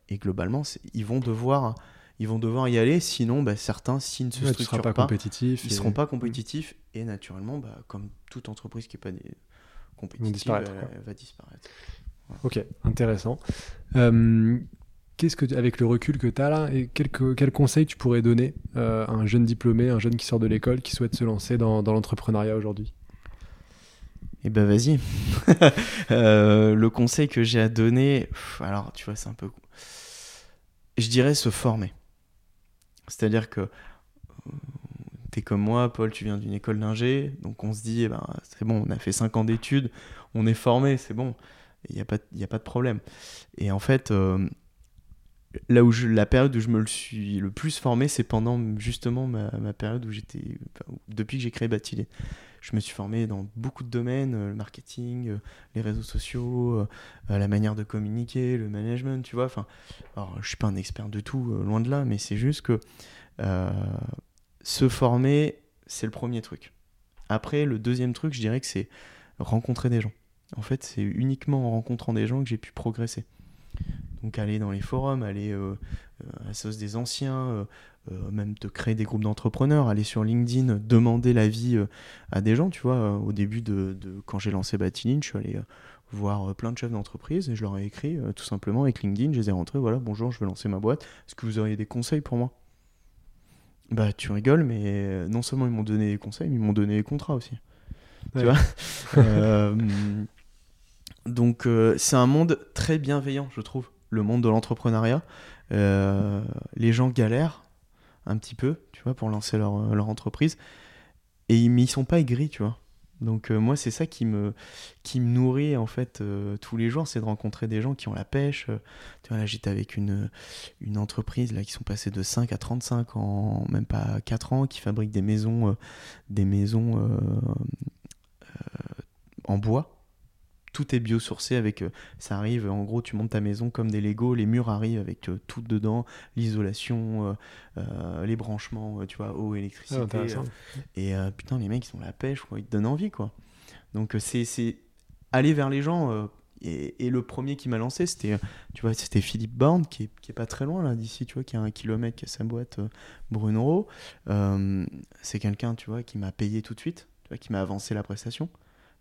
et globalement, ils vont devoir ils vont devoir y aller, sinon bah, certains, s'ils ne se Ouais, structurent pas, pas, compétitif. ils et- seront pas compétitifs et naturellement, bah, comme toute entreprise qui n'est pas des- compétitive, disparaître, elle- va disparaître. Ok, intéressant. Euh, Qu'est-ce que, avec le recul que tu as là, et quel, co- quel conseil tu pourrais donner euh, à un jeune diplômé, un jeune qui sort de l'école, qui souhaite se lancer dans, dans l'entrepreneuriat aujourd'hui? Et ben vas-y. Euh, le conseil que j'ai à donner, alors tu vois, c'est un peu. Je dirais se former. C'est-à-dire que euh, t'es comme moi, Paul, tu viens d'une école d'ingé, donc on se dit, eh ben, c'est bon, on a fait 5 ans d'études, on est formé, c'est bon, il n'y a, pas a pas de problème. Et en fait, euh, là où je, la période où je me le suis le plus formé, c'est pendant justement ma, période où j'étais. depuis que j'ai créé Batilé. Je me suis formé dans beaucoup de domaines, euh, le marketing, euh, les réseaux sociaux, euh, la manière de communiquer, le management, tu vois. Enfin, alors, je suis pas un expert de tout, loin de là, mais c'est juste que se former, c'est le premier truc. Après, le deuxième truc, je dirais que c'est rencontrer des gens. En fait, c'est uniquement en rencontrant des gens que j'ai pu progresser. Donc aller dans les forums, aller à la sauce des anciens, euh, même de créer des groupes d'entrepreneurs, aller sur LinkedIn, demander l'avis euh, à des gens, tu vois. euh, au début de, de- quand j'ai lancé Batiline, je suis allé voir plein de chefs d'entreprise et je leur ai écrit tout simplement avec LinkedIn, je les ai rentrés, voilà, bonjour, je veux lancer ma boîte, est-ce que vous auriez des conseils pour moi? Bah tu rigoles, mais non seulement ils m'ont donné des conseils, mais ils m'ont donné des contrats aussi. Ouais. Tu vois Donc euh, c'est un monde très bienveillant, je trouve, le monde de l'entrepreneuriat. Euh, les gens galèrent un petit peu, tu vois, pour lancer leur, leur entreprise. Et ils, ils sont pas aigris, tu vois. Donc euh, moi, c'est ça qui me, qui me nourrit, en fait, euh, tous les jours, c'est de rencontrer des gens qui ont la pêche. Euh, tu vois, là, j'étais avec une, une entreprise, là, qui sont passés de 5 à 35 en même pas 4 ans, qui fabrique des maisons, euh, des maisons euh, euh, en bois. Tout est biosourcé avec, euh, ça arrive, en gros, tu montes ta maison comme des Lego, les murs arrivent avec euh, tout dedans, l'isolation, euh, les branchements, tu vois, eau, électricité. Ah. Et putain, les mecs, ils ont la pêche, quoi. Ils te donnent envie, quoi. Donc, c'est, c'est aller vers les gens. Et, et le premier qui m'a lancé, c'était, tu vois, c'était Philippe Borne, qui est, qui est pas très loin là d'ici, tu vois, qui a un kilomètre, qui a sa boîte Bruno. C'est quelqu'un, tu vois, qui m'a payé tout de suite, tu vois, qui m'a avancé la prestation.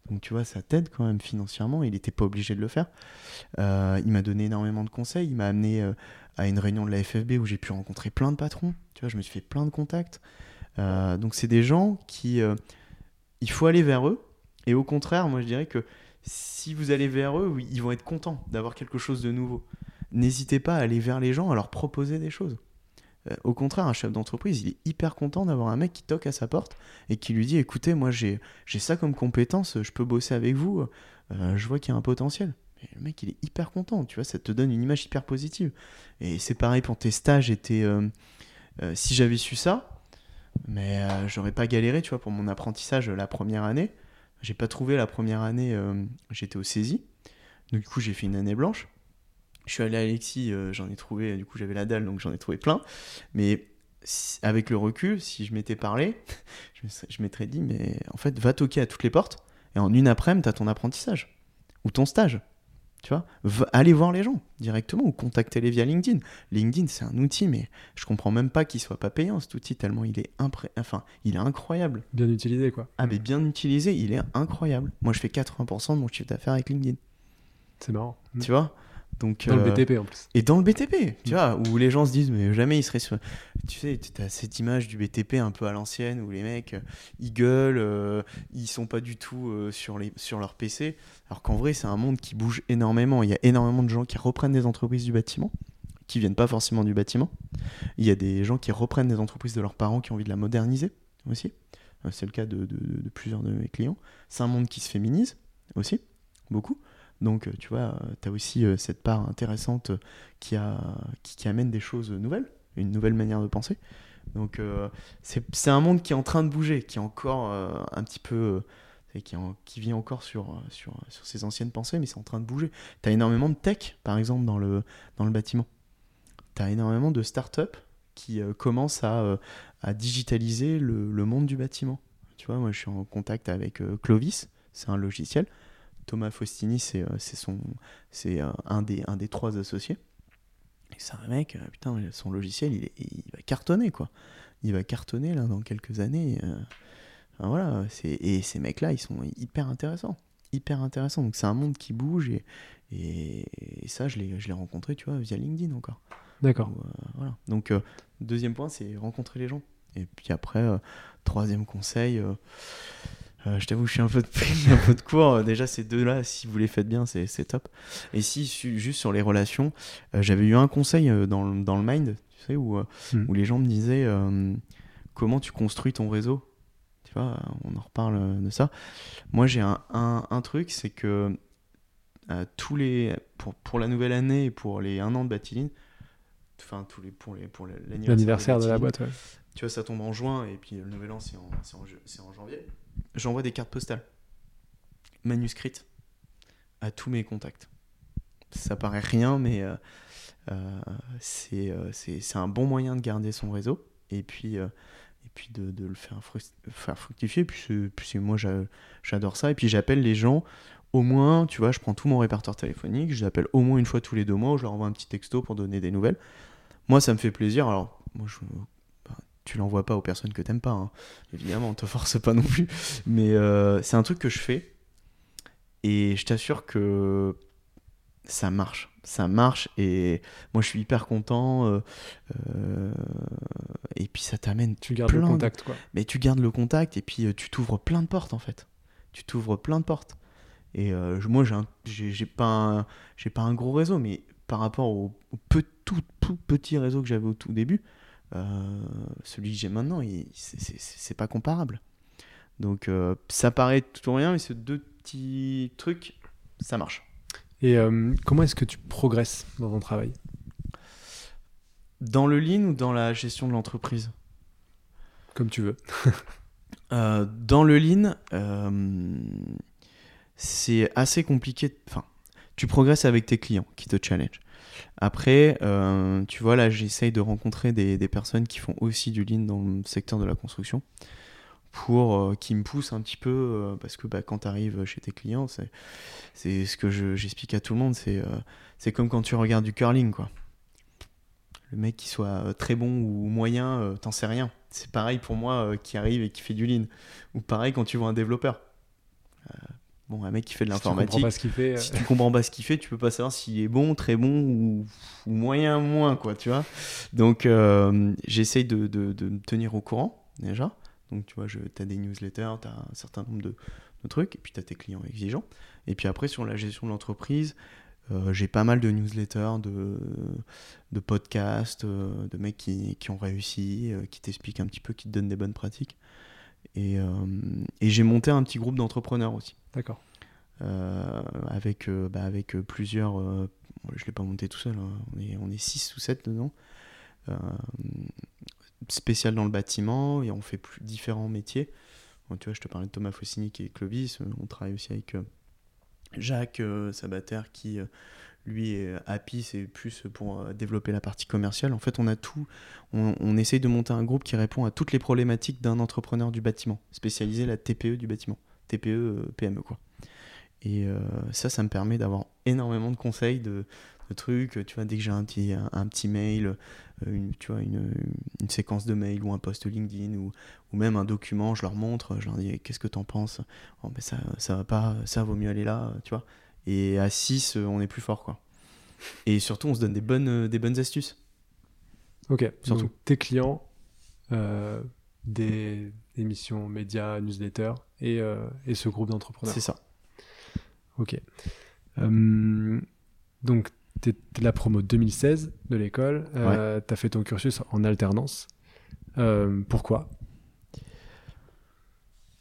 Donc tu vois, ça t'aide quand même financièrement. Il n'était pas obligé de le faire. Euh, il m'a donné énormément de conseils. Il m'a amené euh, à une réunion de la FFB où j'ai pu rencontrer plein de patrons. Tu vois, je me suis fait plein de contacts. Euh, donc c'est des gens qui, il faut aller vers eux. Et au contraire, moi je dirais que si vous allez vers eux, ils vont être contents d'avoir quelque chose de nouveau. N'hésitez pas à aller vers les gens, à leur proposer des choses. Euh, au contraire, un chef d'entreprise, il est hyper content d'avoir un mec qui toque à sa porte et qui lui dit écoutez, moi j'ai ça comme compétence, je peux bosser avec vous, euh, je vois qu'il y a un potentiel. Le mec, il est hyper content, tu vois, ça te donne une image hyper positive. Et c'est pareil pour tes stages et tes, euh, si j'avais su ça, mais j'aurais pas galéré, tu vois, pour mon apprentissage la première année. J'ai pas trouvé la première année, j'étais au saisie. Donc, du coup, j'ai fait une année blanche. Je suis allé à Alexis, euh, j'en ai trouvé, du coup, j'avais la dalle, donc j'en ai trouvé plein. Mais si- avec le recul, si je m'étais parlé, je m'étais dit, mais en fait, va toquer à toutes les portes, et en une après-midi, t'as ton apprentissage, ou ton stage. Tu vois, Va- allez voir les gens directement ou contactez-les via LinkedIn. LinkedIn, c'est un outil, mais je comprends même pas qu'il soit pas payant cet outil tellement il est impré... enfin, il est incroyable. Bien utilisé, quoi. Ah, mais bien utilisé, il est incroyable. Moi, je fais 80% de mon chiffre d'affaires avec LinkedIn. C'est marrant. Tu vois? Donc, Dans le euh, BTP en plus. et dans le BTP, tu vois, où les gens se disent, mais jamais ils seraient sur. Tu sais, tu as cette image du BTP un peu à l'ancienne où les mecs, euh, ils gueulent, euh, ils sont pas du tout euh, sur, les, sur leur PC. Alors qu'en vrai, c'est un monde qui bouge énormément. Il y a énormément de gens qui reprennent des entreprises du bâtiment, qui viennent pas forcément du bâtiment. Il y a des gens qui reprennent des entreprises de leurs parents qui ont envie de la moderniser aussi. C'est le cas de, de- de plusieurs de mes clients. C'est un monde qui se féminise aussi, beaucoup. Donc, euh, tu vois, tu as aussi euh, cette part intéressante euh, qui, a, qui, amène des choses nouvelles, une nouvelle manière de penser. Donc, euh, c'est un monde qui est en train de bouger, qui est encore euh, un petit peu. euh, et qui, en- vit encore sur, euh, ses anciennes pensées, mais c'est en train de bouger. Tu as énormément de tech, par exemple, dans le, dans le bâtiment. Tu as énormément de startups qui euh, commencent à, euh, digitaliser le, monde du bâtiment. Tu vois, moi, je suis en contact avec euh, Clovis, c'est un logiciel. Thomas Faustini, c'est euh, son, c'est euh, un des, un des trois associés. Et c'est un mec, euh, putain, son logiciel, il, est- il va cartonner, quoi. Il va cartonner, là, dans quelques années. Enfin, voilà, c'est- et ces mecs-là, ils sont hyper intéressants. Hyper intéressants. Donc, c'est un monde qui bouge, et, et, et ça, je l'ai je l'ai rencontré, tu vois, via LinkedIn encore. D'accord. Euh, voilà. Donc, euh, deuxième point, c'est rencontrer les gens. Et puis après, euh, troisième conseil, euh, je t'avoue, je suis un peu de, un peu de court. Euh, Déjà, ces deux-là, si vous les faites bien, c'est c'est top. Et si, juste sur les relations, euh, j'avais eu un conseil euh, dans, le- dans le Mind, tu sais, où, Hmm. où les gens me disaient comment tu construis ton réseau. Tu vois, on en reparle de ça. Moi, j'ai un, un, un truc, c'est que tous les, pour, pour la nouvelle année et pour les un an de Batiline, enfin, tous les, pour les, pour l'anniversaire L'anniversaire de la boîte, ouais. tu vois, ça tombe en juin et puis le nouvel an, c'est en, c'est en, ju- c'est en janvier. J'envoie des cartes postales manuscrites à tous mes contacts. Ça paraît rien, mais euh, euh, c'est euh, c'est- un bon moyen de garder son réseau et puis, et puis de, de le faire, fructifier. Puis, puis moi, j'a- j'adore ça. Et puis j'appelle les gens au moins, tu vois, je prends tout mon répertoire téléphonique, je les appelle au moins une fois tous les deux mois, je leur envoie un petit texto pour donner des nouvelles. Moi, ça me fait plaisir. Alors, moi, je, tu l'envoies pas aux personnes que t'aimes pas, hein. évidemment, on te force pas non plus. Mais euh, c'est un truc que je fais et je t'assure que ça marche. Ça marche et moi, je suis hyper content. euh, euh, et puis, ça t'amène Tu gardes le de- contact, quoi. mais tu gardes le contact et puis tu t'ouvres plein de portes en fait. Tu t'ouvres plein de portes. Et moi, j'ai pas, un- pas un gros réseau, mais par rapport au, tout, tout petit réseau que j'avais au tout début, celui que j'ai maintenant, c'est- pas comparable. Donc euh, ça paraît tout rien, mais ces deux petits trucs, ça marche. Et euh, comment est-ce que tu progresses dans ton travail? Dans le lean ou dans la gestion de l'entreprise? Comme tu veux. Euh, dans le lean, euh, c'est assez compliqué. Enfin, tu progresses avec tes clients qui te challenge. Après, euh, tu vois, là, j'essaye de rencontrer des, personnes qui font aussi du lean dans le secteur de la construction. pour euh, qui me pousse un petit peu euh, parce que bah, quand tu arrives chez tes clients, c'est c'est ce que je- j'explique à tout le monde, c'est euh, c'est comme quand tu regardes du curling quoi. Le mec qui soit très bon ou moyen, t'en sais rien. C'est pareil pour moi qui arrive et qui fait du lean. Ou pareil quand tu vois un développeur. Euh, bon, un mec qui fait de Si tu comprends l'informatique. pas ce qu'il fait. euh, Si tu comprends pas ce qu'il fait, tu peux pas savoir s'il est bon, très bon ou, ou moyen, moins, quoi, tu vois. Donc, euh, j'essaye de, de- de me tenir au courant, déjà. Donc, tu vois, tu as des newsletters, tu as un certain nombre de, de trucs, et puis tu as tes clients exigeants. Et puis après, sur la gestion de l'entreprise, euh, j'ai pas mal de newsletters, de, de podcasts, euh, de mecs qui, qui ont réussi, euh, qui t'expliquent un petit peu, qui te donnent des bonnes pratiques. Et, euh, et j'ai monté un petit groupe d'entrepreneurs aussi D'accord. euh, avec, euh, bah, avec plusieurs. je ne l'ai pas monté tout seul, hein, on est, on est 6 ou 7 dedans. Spécial dans le bâtiment, et on fait plus, différents métiers. Bon, tu vois, je te parlais de Thomas Fossini qui est Clovis, on travaille aussi avec Jacques euh, Sabater qui. euh, lui est happy, c'est plus pour euh, développer la partie commerciale. En fait, on a tout. On, essaye de monter un groupe qui répond à toutes les problématiques d'un entrepreneur du bâtiment, spécialisé la TPE du bâtiment. TPE, euh, PME, quoi. Et euh, ça, ça me permet d'avoir énormément de conseils, de, trucs. Tu vois, dès que j'ai un petit, un, petit mail, euh, une, tu vois, une, séquence de mail ou un post LinkedIn ou, même un document, je leur montre, je leur dis qu'est-ce que t'en penses? Oh, ça, ça va pas, ça vaut mieux aller là, tu vois. Et à 6, on est plus fort, quoi. Et surtout, on se donne des bonnes, euh, des bonnes astuces. Ok. Surtout. Donc, tes clients, euh, des émissions médias, newsletters et, euh, et ce groupe d'entrepreneurs. C'est ça. Ok. Euh, donc, tu es la promo 2016 de l'école. tu as fait ton cursus en alternance. Euh, pourquoi?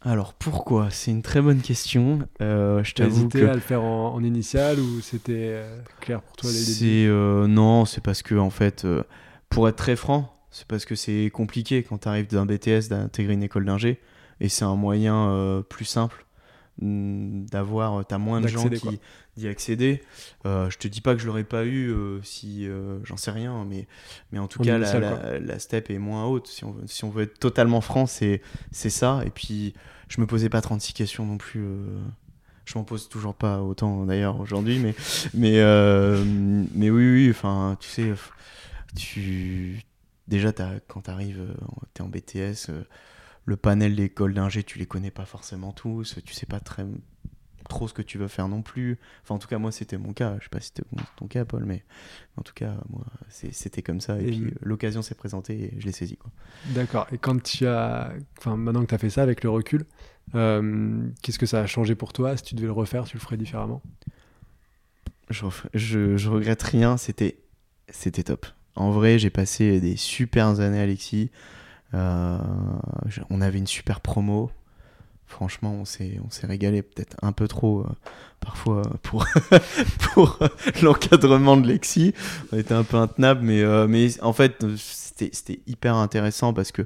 Alors, pourquoi? C'est une très bonne question. Euh, je t'avoue hésité que... à le faire en, en initial ou c'était euh, clair pour toi dès le début? C'est euh, non, c'est parce que en fait, pour être très franc, c'est parce que c'est compliqué quand tu arrives d'un BTS d'intégrer une école d'ingé et c'est un moyen plus simple d'avoir, t'as moins de gens qui d'y accéder. Euh, je te dis pas que je l'aurais pas eu euh, si euh, j'en sais rien, mais mais en tout cas la, la, la step est moins haute. Si on veut, si on veut être totalement franc, c'est c'est ça. Et puis je me posais pas 36 questions non plus. euh, je m'en pose toujours pas autant d'ailleurs aujourd'hui, mais mais euh, mais oui oui. Enfin, tu sais, tu déjà t'as- quand t'arrives, euh, t'es en BTS, euh, le panel d'écoles d'ingé, tu les connais pas forcément tous, tu sais pas très trop ce que tu veux faire non plus. Enfin, en tout cas, moi, c'était mon cas. Je sais pas si c'était ton cas, Paul, mais en tout cas, moi, c'était comme ça. Et, Et- puis, l'occasion s'est présentée et je l'ai saisie. Quoi. D'accord. Et quand tu as. Enfin, maintenant que tu as fait ça avec le recul, euh, qu'est-ce que ça a changé pour toi? Si tu devais le refaire, tu le ferais différemment? Je, referai- je, je regrette rien, c'était c'était top. En vrai, j'ai passé des super années, Alexis. Euh, on avait une super promo. Franchement, on s'est on s'est régalé peut-être un peu trop euh, parfois euh, pour pour l'encadrement de Lexi. On était un peu intenable, mais mais en fait c'était c'était hyper intéressant parce que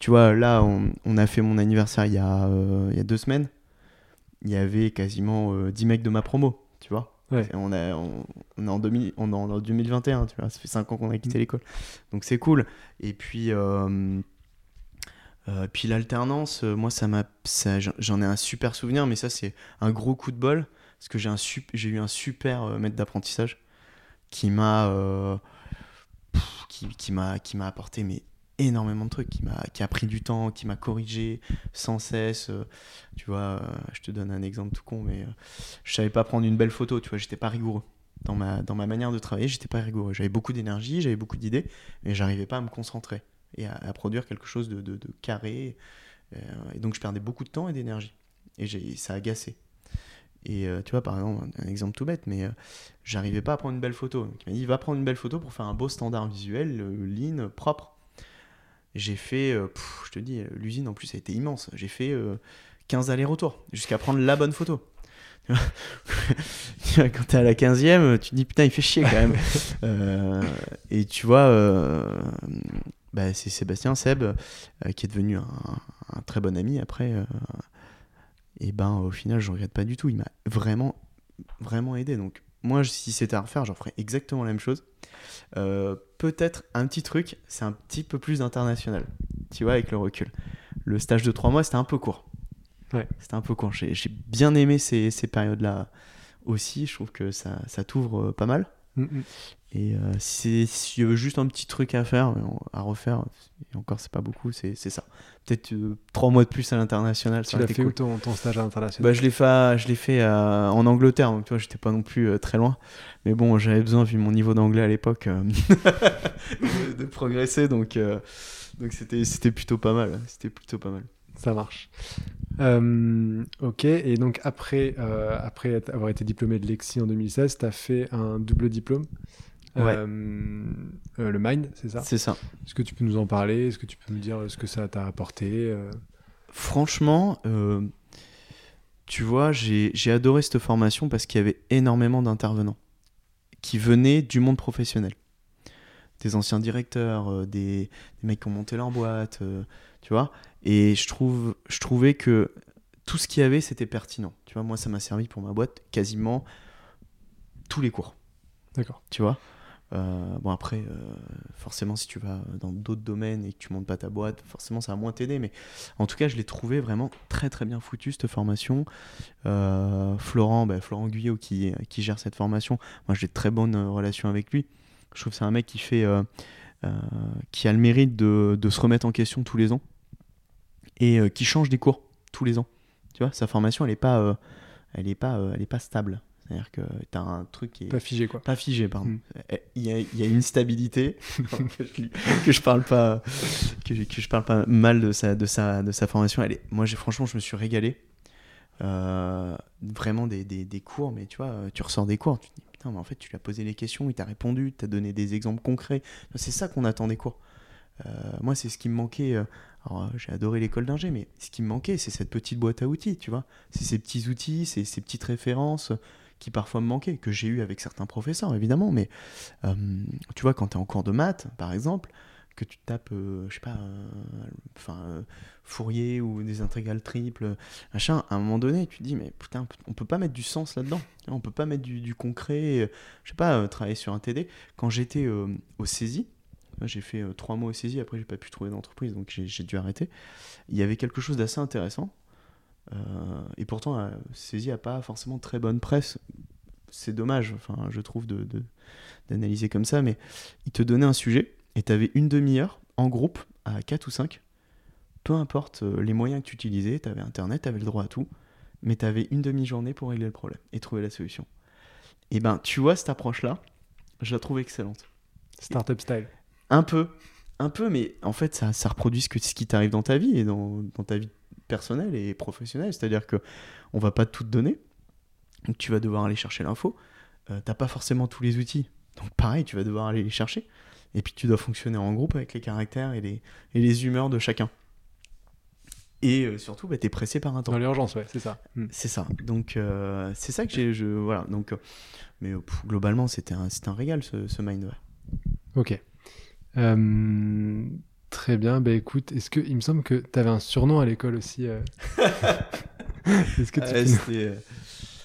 tu vois là on, on a fait mon anniversaire il y a il y a deux semaines. Il y avait quasiment euh, 10 mecs de ma promo, tu vois. Ouais. On, a, on, on est en, 2000 on est en 2021, tu vois, ça fait 5 ans qu'on a quitté l'école. Donc c'est cool. Et puis, euh, euh, puis l'alternance, euh, moi, ça m'a, j'en- ai un super souvenir, mais ça, c'est un gros coup de bol. Parce que j'ai, eu un super euh, maître d'apprentissage qui m'a, qui, m'a, qui m'a apporté mais, énormément de trucs, qui, m'a, qui a pris du temps, qui m'a corrigé sans cesse. tu vois, je te donne un exemple tout con, mais euh, je savais pas prendre une belle photo, tu vois, j'étais pas rigoureux. Dans ma, dans ma manière de travailler, j'étais pas rigoureux. J'avais beaucoup d'énergie, j'avais beaucoup d'idées, mais j'arrivais pas à me concentrer et à, à produire quelque chose de, de- de carré. Euh, et donc je perdais beaucoup de temps et d'énergie. Et ça agacé. Et euh, tu vois, par exemple, un exemple tout bête, mais euh, j'arrivais pas à prendre une belle photo. Donc, il m'a dit, va prendre une belle photo pour faire un beau standard visuel, lean, propre. J'ai fait, euh, pff, je te dis, l'usine en plus a été immense. J'ai fait euh, 15 allers-retours jusqu'à prendre la bonne photo. Quand t'es à la 15e, tu te dis putain, il fait chier quand même. Euh, et tu vois, euh, bah, c'est Sébastien Seb euh, qui est devenu un, un très bon ami après. euh, et ben au final, je regrette pas du tout. Il m'a vraiment, vraiment aidé. Donc moi, si c'était à refaire, j'en ferais exactement la même chose. Euh, Peut-être un petit truc, c'est un petit peu plus international. Tu vois, avec le recul. le stage de trois mois, c'était un peu court. Ouais. C'était un peu court. J'ai bien aimé ces, ces périodes-là aussi. Je trouve que ça, ça t'ouvre pas mal. Mm, mm. Et euh, si s'il y avait juste un petit truc à faire, euh, à refaire, et encore c'est pas beaucoup, c'est ça. Peut-être euh, trois mois de plus à l'international, Tu l'as fait cool. où ton, ton stage international Bah, je l'ai fait, à- je fait euh, en Angleterre, donc tu vois, j'étais pas non plus très loin. Mais bon, j'avais besoin, vu mon niveau d'anglais à l'époque, de, de progresser, donc donc c'était c'était plutôt pas mal. C'était plutôt pas mal. Ça marche. Euh, ok, et donc après, euh, après avoir été diplômé de Lexi en 2016, tu as fait un double diplôme. Ouais. Euh, euh, le Mind, c'est ça? C'est ça. Est-ce que tu peux nous en parler? Est-ce que tu peux nous dire ce que ça t'a apporté Franchement, tu vois, j'ai j'ai adoré cette formation parce qu'il y avait énormément d'intervenants qui venaient du monde professionnel. Des anciens directeurs, des, des mecs qui ont monté leur boîte, tu vois. Et je, trouve, je trouvais que tout ce qu'il y avait, c'était pertinent. Tu vois, moi, ça m'a servi pour ma boîte quasiment tous les cours D'accord. tu vois. Euh, bon après, euh, forcément, si tu vas dans d'autres domaines et que tu montes pas ta boîte, forcément, ça va moins t'aider. Mais en tout cas, je l'ai trouvé vraiment très très bien foutu cette formation. Euh, Florent, bah, Florent Guyot qui, qui gère cette formation, moi j'ai de très bonnes relations avec lui. Je trouve que c'est un mec qui fait, qui a le mérite de, de se remettre en question tous les ans et euh, qui change des cours tous les ans. Tu vois, sa formation, elle est pas, euh, elle est pas, euh, elle est pas stable. C'est-à-dire que tu as un truc qui est Pas figé, quoi. pas figé, pardon. Mm. Eh, Il y, a, il y a une stabilité que, je, que je parle pas que, je- que je parle pas mal de sa de sa de sa formation. Elle est, moi, franchement, je me suis régalé. Euh, vraiment des, des, des cours, mais tu vois, tu ressors des cours, tu te dis putain, mais en fait, tu lui as posé les questions, il t'a répondu, t'as donné des exemples concrets. C'est ça qu'on attend des cours. Euh, moi, c'est ce qui me manquait. Alors, euh, j'ai adoré l'école d'ingé, mais ce qui me manquait, c'est cette petite boîte à outils, tu vois. C'est ces petits outils, c'est ces petites références qui parfois me manquaient, que j'ai eu avec certains professeurs, évidemment, mais euh, tu vois, quand tu es en cours de maths, par exemple, que tu tapes, euh, je sais pas, euh, Fourier ou des intégrales triples, machin, à un moment donné, tu te dis, mais putain, on peut pas mettre du sens là-dedans, on peut pas mettre du, concret, je sais pas, travailler sur un TD. Quand j'étais au saisie, j'ai fait euh, trois mois au saisie, après j'ai pas pu trouver d'entreprise, donc j'ai dû arrêter. Il y avait quelque chose d'assez intéressant, euh, et pourtant, la saisie a pas forcément très bonne presse. C'est dommage, enfin, je trouve, d'analyser comme ça, mais il te donnait un sujet, et tu avais une demi-heure en groupe, à 4 ou 5, peu importe euh, les moyens que tu utilisais, tu avais Internet, tu avais le droit à tout, mais tu avais une demi-journée pour régler le problème et trouver la solution. Et ben, tu vois, cette approche-là, je la trouve excellente. Startup style. Un peu, un peu, mais en fait, ça, ça reproduit ce, que, ce qui t'arrive dans ta vie et dans, dans ta vie personnelle et professionnelle. C'est-à-dire que on va pas tout te donner, donc tu vas devoir aller chercher l'info. Euh, T'as pas forcément tous les outils, donc pareil, tu vas devoir aller les chercher. Et puis tu dois fonctionner en groupe avec les caractères et les, et les humeurs de chacun. Et euh, surtout, bah, tu es pressé par un temps. Dans l'urgence, ouais, c'est ça. Mm. C'est ça. Donc euh, c'est ça que j'ai. Je, voilà. Donc, mais pff, globalement, c'était un, c'était un régal ce, ce mind. ouais. Ok. Euh, très bien. Bah écoute, est-ce que il me semble que tu avais un surnom à l'école aussi euh Est-ce que tu Ouais, peux, euh,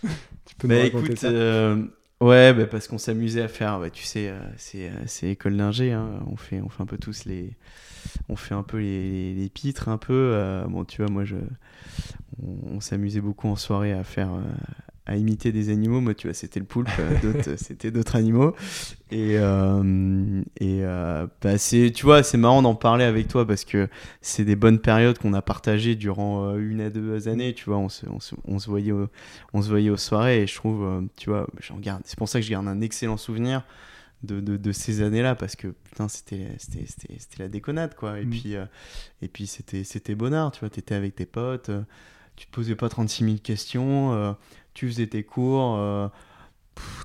tu peux nous Bah raconter écoute, ça? euh, ouais, bah, parce qu'on s'amusait à faire, bah, tu sais, c'est, c'est école d'ingé, hein, on fait, on fait un peu tous les, on fait un peu les, les, les pitres un peu. bon, tu vois, moi je, on, on s'amusait beaucoup en soirée à faire, à imiter des animaux. Moi, tu vois, c'était le poulpe, euh, d'autres, c'était d'autres animaux. Et, euh, et euh, bah, c'est, tu vois, c'est marrant d'en parler avec toi parce que c'est des bonnes périodes qu'on a partagées durant euh, une à deux années. Tu vois, on se, on se, on se voyait, au- on se voyait aux soirées et je trouve, euh, tu vois, j'en garde. C'est pour ça que je garde un excellent souvenir de, de, de ces années-là parce que putain, c'était, c'était, c'était, c'était la déconnade quoi. Et Mm. puis, euh, et puis c'était, c'était bonnard. Tu vois, t'étais avec tes potes, euh, tu te posais pas 36 000 questions, euh, tu faisais tes cours. euh,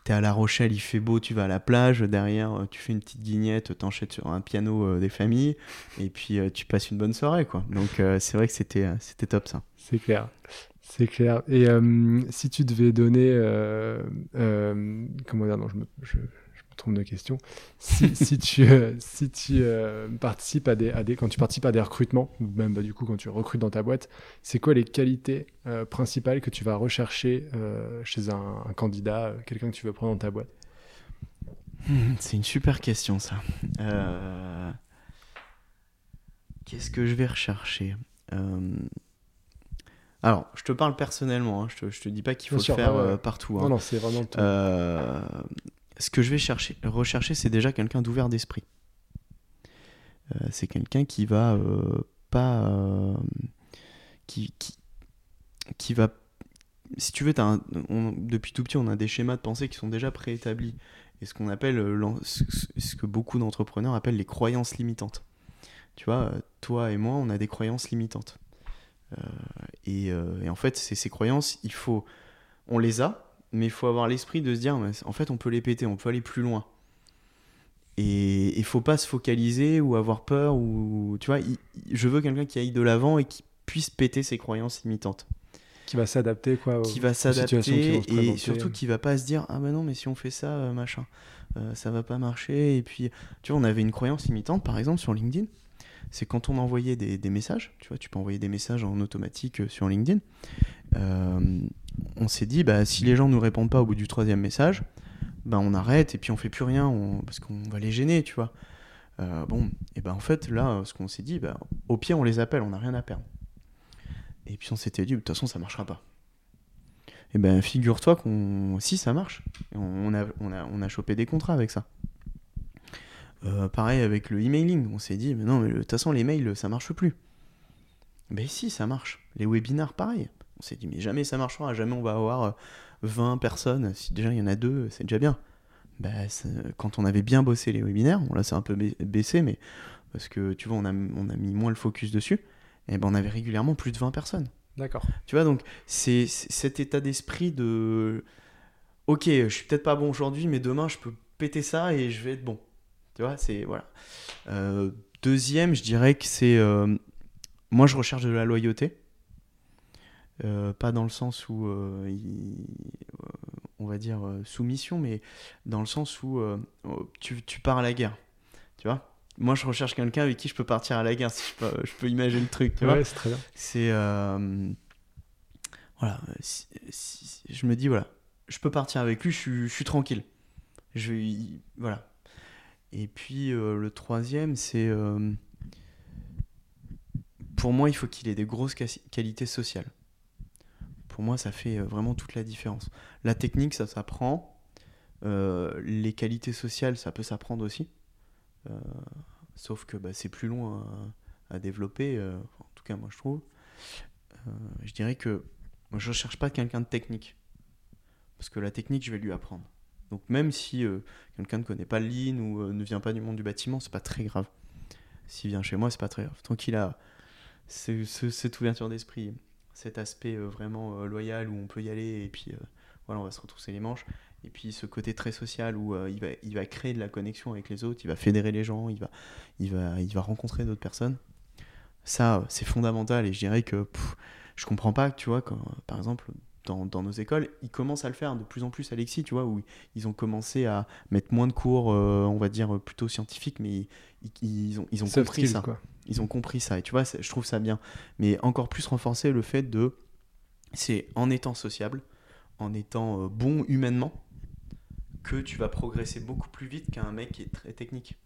T'es à La Rochelle, il fait beau, tu vas à la plage, derrière euh, tu fais une petite guignette, t'enchaînes sur un piano euh, des familles, et puis tu passes une bonne soirée quoi. Donc c'est vrai que c'était top ça. C'est clair. C'est clair. Et si tu devais donner. comment dire Non, trompe de question. Si, si tu, euh, si tu euh, participes à des, à des. Quand tu participes à des recrutements, ou même bah, du coup quand tu recrutes dans ta boîte, c'est quoi les qualités euh, principales que tu vas rechercher euh, chez un, un candidat, euh, quelqu'un que tu veux prendre dans ta boîte? C'est une super question ça. Euh, Qu'est-ce que je vais rechercher? Euh, Alors, je te parle personnellement, hein, je, te, je te dis pas qu'il faut Bien le sûr, faire ouais, ouais. euh, partout. hein. Non, non, c'est vraiment tout. Euh, ce que je vais chercher, rechercher, c'est déjà quelqu'un d'ouvert d'esprit. Euh, c'est quelqu'un qui va euh, pas. euh, qui, qui, qui va. Si tu veux, un- depuis tout petit, on a des schémas de pensée qui sont déjà préétablis. Et ce qu'on appelle. ce, que beaucoup d'entrepreneurs appellent les croyances limitantes. Tu vois, toi et moi, on a des croyances limitantes. Et, en fait, ces croyances, il faut. On les a, mais il faut avoir l'esprit de se dire, mais en fait, on peut les péter, on peut aller plus loin. Et il faut pas se focaliser ou avoir peur ou tu vois, il- je veux quelqu'un qui aille de l'avant et qui puisse péter ses croyances limitantes, Qui va s'adapter, quoi. au- qui va qui s'adapter vont et surtout qui va pas se dire ah ben non mais si on fait ça euh, machin, euh, ça va pas marcher et puis tu vois on avait une croyance limitante par exemple sur LinkedIn, c'est quand on envoyait des, des messages, tu vois tu peux envoyer des messages en automatique euh, sur LinkedIn, euh, on s'est dit bah si les gens nous répondent pas au bout du troisième message, bah on arrête et puis on fait plus rien parce qu'on va les gêner, tu vois. Euh, bon, et ben en fait là, ce qu'on s'est dit, bah, au pire on les appelle, on n'a rien à perdre. Et puis on s'était dit, de toute façon ça marchera pas. Et ben figure-toi qu'on, si ça marche, on a, chopé des contrats avec ça. Euh, pareil avec le emailing, on s'est dit, non, mais de toute façon les mails ça marche plus. Ben si, ça marche. Les webinars, pareil. On s'est dit, mais jamais ça marchera, jamais on va avoir euh, 20 personnes. Si déjà il y en a deux, c'est déjà bien. Bah, quand on avait bien bossé les webinaires, bon là c'est un peu ba- baissé, mais parce que tu vois, on a, on a mis moins le focus dessus, et ben on avait régulièrement plus de 20 personnes. D'accord. Tu vois, donc c'est c'est cet état d'esprit de ok, je suis peut-être pas bon aujourd'hui, mais demain je peux péter ça et je vais être bon. Tu vois, c'est voilà. Euh, deuxième, je dirais que c'est euh, moi je recherche de la loyauté. Euh, pas dans le sens où euh, il- euh, on va dire soumission, mais dans le sens où tu, tu pars à la guerre. Tu vois Moi je recherche quelqu'un avec qui je peux partir à la guerre, si je peux, je peux imaginer le truc. Tu vois Ouais, c'est très bien. c'est voilà si- si- je me dis voilà je peux partir avec lui je suis, je suis tranquille je il- voilà et puis le troisième c'est pour moi il faut qu'il ait des grosses qualités sociales pour moi ça fait euh, vraiment toute la différence la technique ça s'apprend Euh, les qualités sociales ça peut s'apprendre aussi Euh, sauf que bah, c'est plus long à, développer en tout cas moi je trouve je dirais que je ne cherche pas quelqu'un de technique. Parce que la technique, je vais lui apprendre. Donc même si quelqu'un ne connaît pas le lean ou ne vient pas du monde du bâtiment, c'est pas très grave. S'il vient chez moi, c'est pas très grave. Tant qu'il a ce- ce- cette ouverture d'esprit, cet aspect euh, vraiment euh, loyal où on peut y aller et puis euh, voilà, on va se retrousser les manches. Et puis ce côté très social où euh, il, va, il va créer de la connexion avec les autres, il va fédérer les gens, il va, il va, il va rencontrer d'autres personnes. Ça, c'est fondamental et je dirais que pff, je comprends pas, tu vois, quand, par exemple, dans, dans nos écoles, ils commencent à le faire de plus en plus, Alexis, tu vois, où ils ont commencé à mettre moins de cours, euh, on va dire, plutôt scientifiques, mais ils, ils ont, ils ont Soft compris skills, ça. quoi. Ils ont compris ça, et tu vois, je trouve ça bien. Mais encore plus renforcer le fait de, c'est en étant sociable, en étant euh, bon humainement, que tu vas progresser beaucoup plus vite qu'un mec qui est très technique.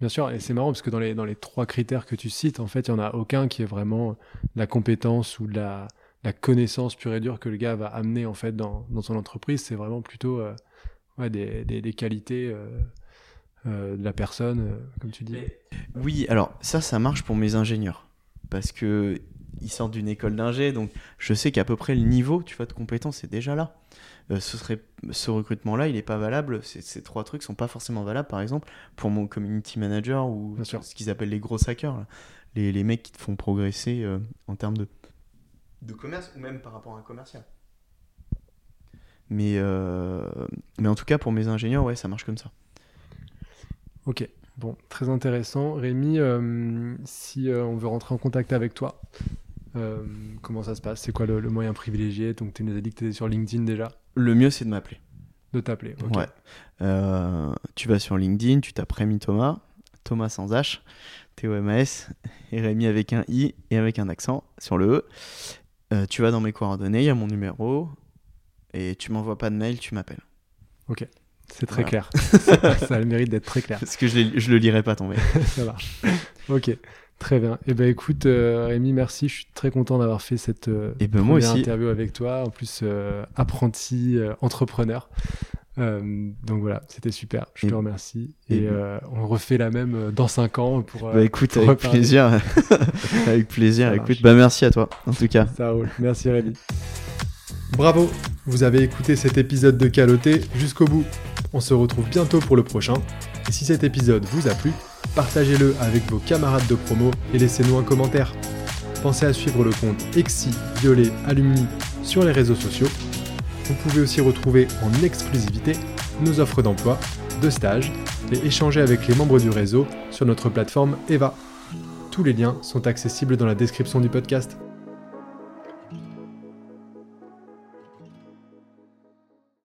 Bien sûr, et c'est marrant parce que dans les, trois critères que tu cites, en fait, il n'y en a aucun qui est vraiment la compétence ou la, la connaissance pure et dure que le gars va amener en fait dans, son entreprise. C'est vraiment plutôt euh, des, qualités euh, de la personne, euh, comme tu dis. Oui, alors ça, ça marche pour mes ingénieurs. Parce que ils sortent d'une école d'ingé, donc je sais qu'à peu près le niveau tu vois, de compétence est déjà là. Euh, ce, serait, ce recrutement-là, il n'est pas valable. Ces, ces trois trucs sont pas forcément valables, par exemple, pour mon community manager ou ce qu'ils appellent les gros hackers. là. Les, les mecs qui te font progresser euh, en termes de, de commerce ou même par rapport à un commercial. Mais, euh, mais en tout cas, pour mes ingénieurs, ouais, ça marche comme ça. Ok, bon, très intéressant. Rémi, euh, si euh, on veut rentrer en contact avec toi, euh, comment ça se passe? C'est quoi le, le moyen privilégié? Donc, tu nous as dit que tu étais sur LinkedIn déjà, Le mieux, c'est de m'appeler. de t'appeler. ok. Ouais. Tu vas sur LinkedIn, tu tapes Rémi Thomas, Thomas sans H, T-O-M-A-S, et Rémi avec un I et avec un accent sur le E. Tu vas dans mes coordonnées, il y a mon numéro, et tu m'envoies pas de mail, tu m'appelles. C'est très Voilà. clair. ça, ça a le mérite d'être très clair. Parce que je, je le lirai pas mail. ça marche. Ok, Très bien. Eh ben écoute, euh, Rémi, merci. Je suis très content d'avoir fait cette euh, Et ben moi première aussi. interview avec toi. En plus, euh, apprenti, euh, entrepreneur. Donc voilà, c'était super. Je Et- te remercie. et- Et, on refait la même dans 5 ans pour. Bah écoute, pour avec plaisir. avec plaisir. Écoute, marche. bah merci à toi, en tout cas. Ça roule. Merci Rémi. Bravo, vous avez écouté cet épisode de Caloté jusqu'au bout. On se retrouve bientôt pour le prochain. Et si cet épisode vous a plu, partagez-le avec vos camarades de promo et laissez-nous un commentaire. Pensez à suivre le compte Exi Violet Alumni sur les réseaux sociaux. Vous pouvez aussi retrouver en exclusivité nos offres d'emploi, de stage et échanger avec les membres du réseau sur notre plateforme Eva. Tous les liens sont accessibles dans la description du podcast.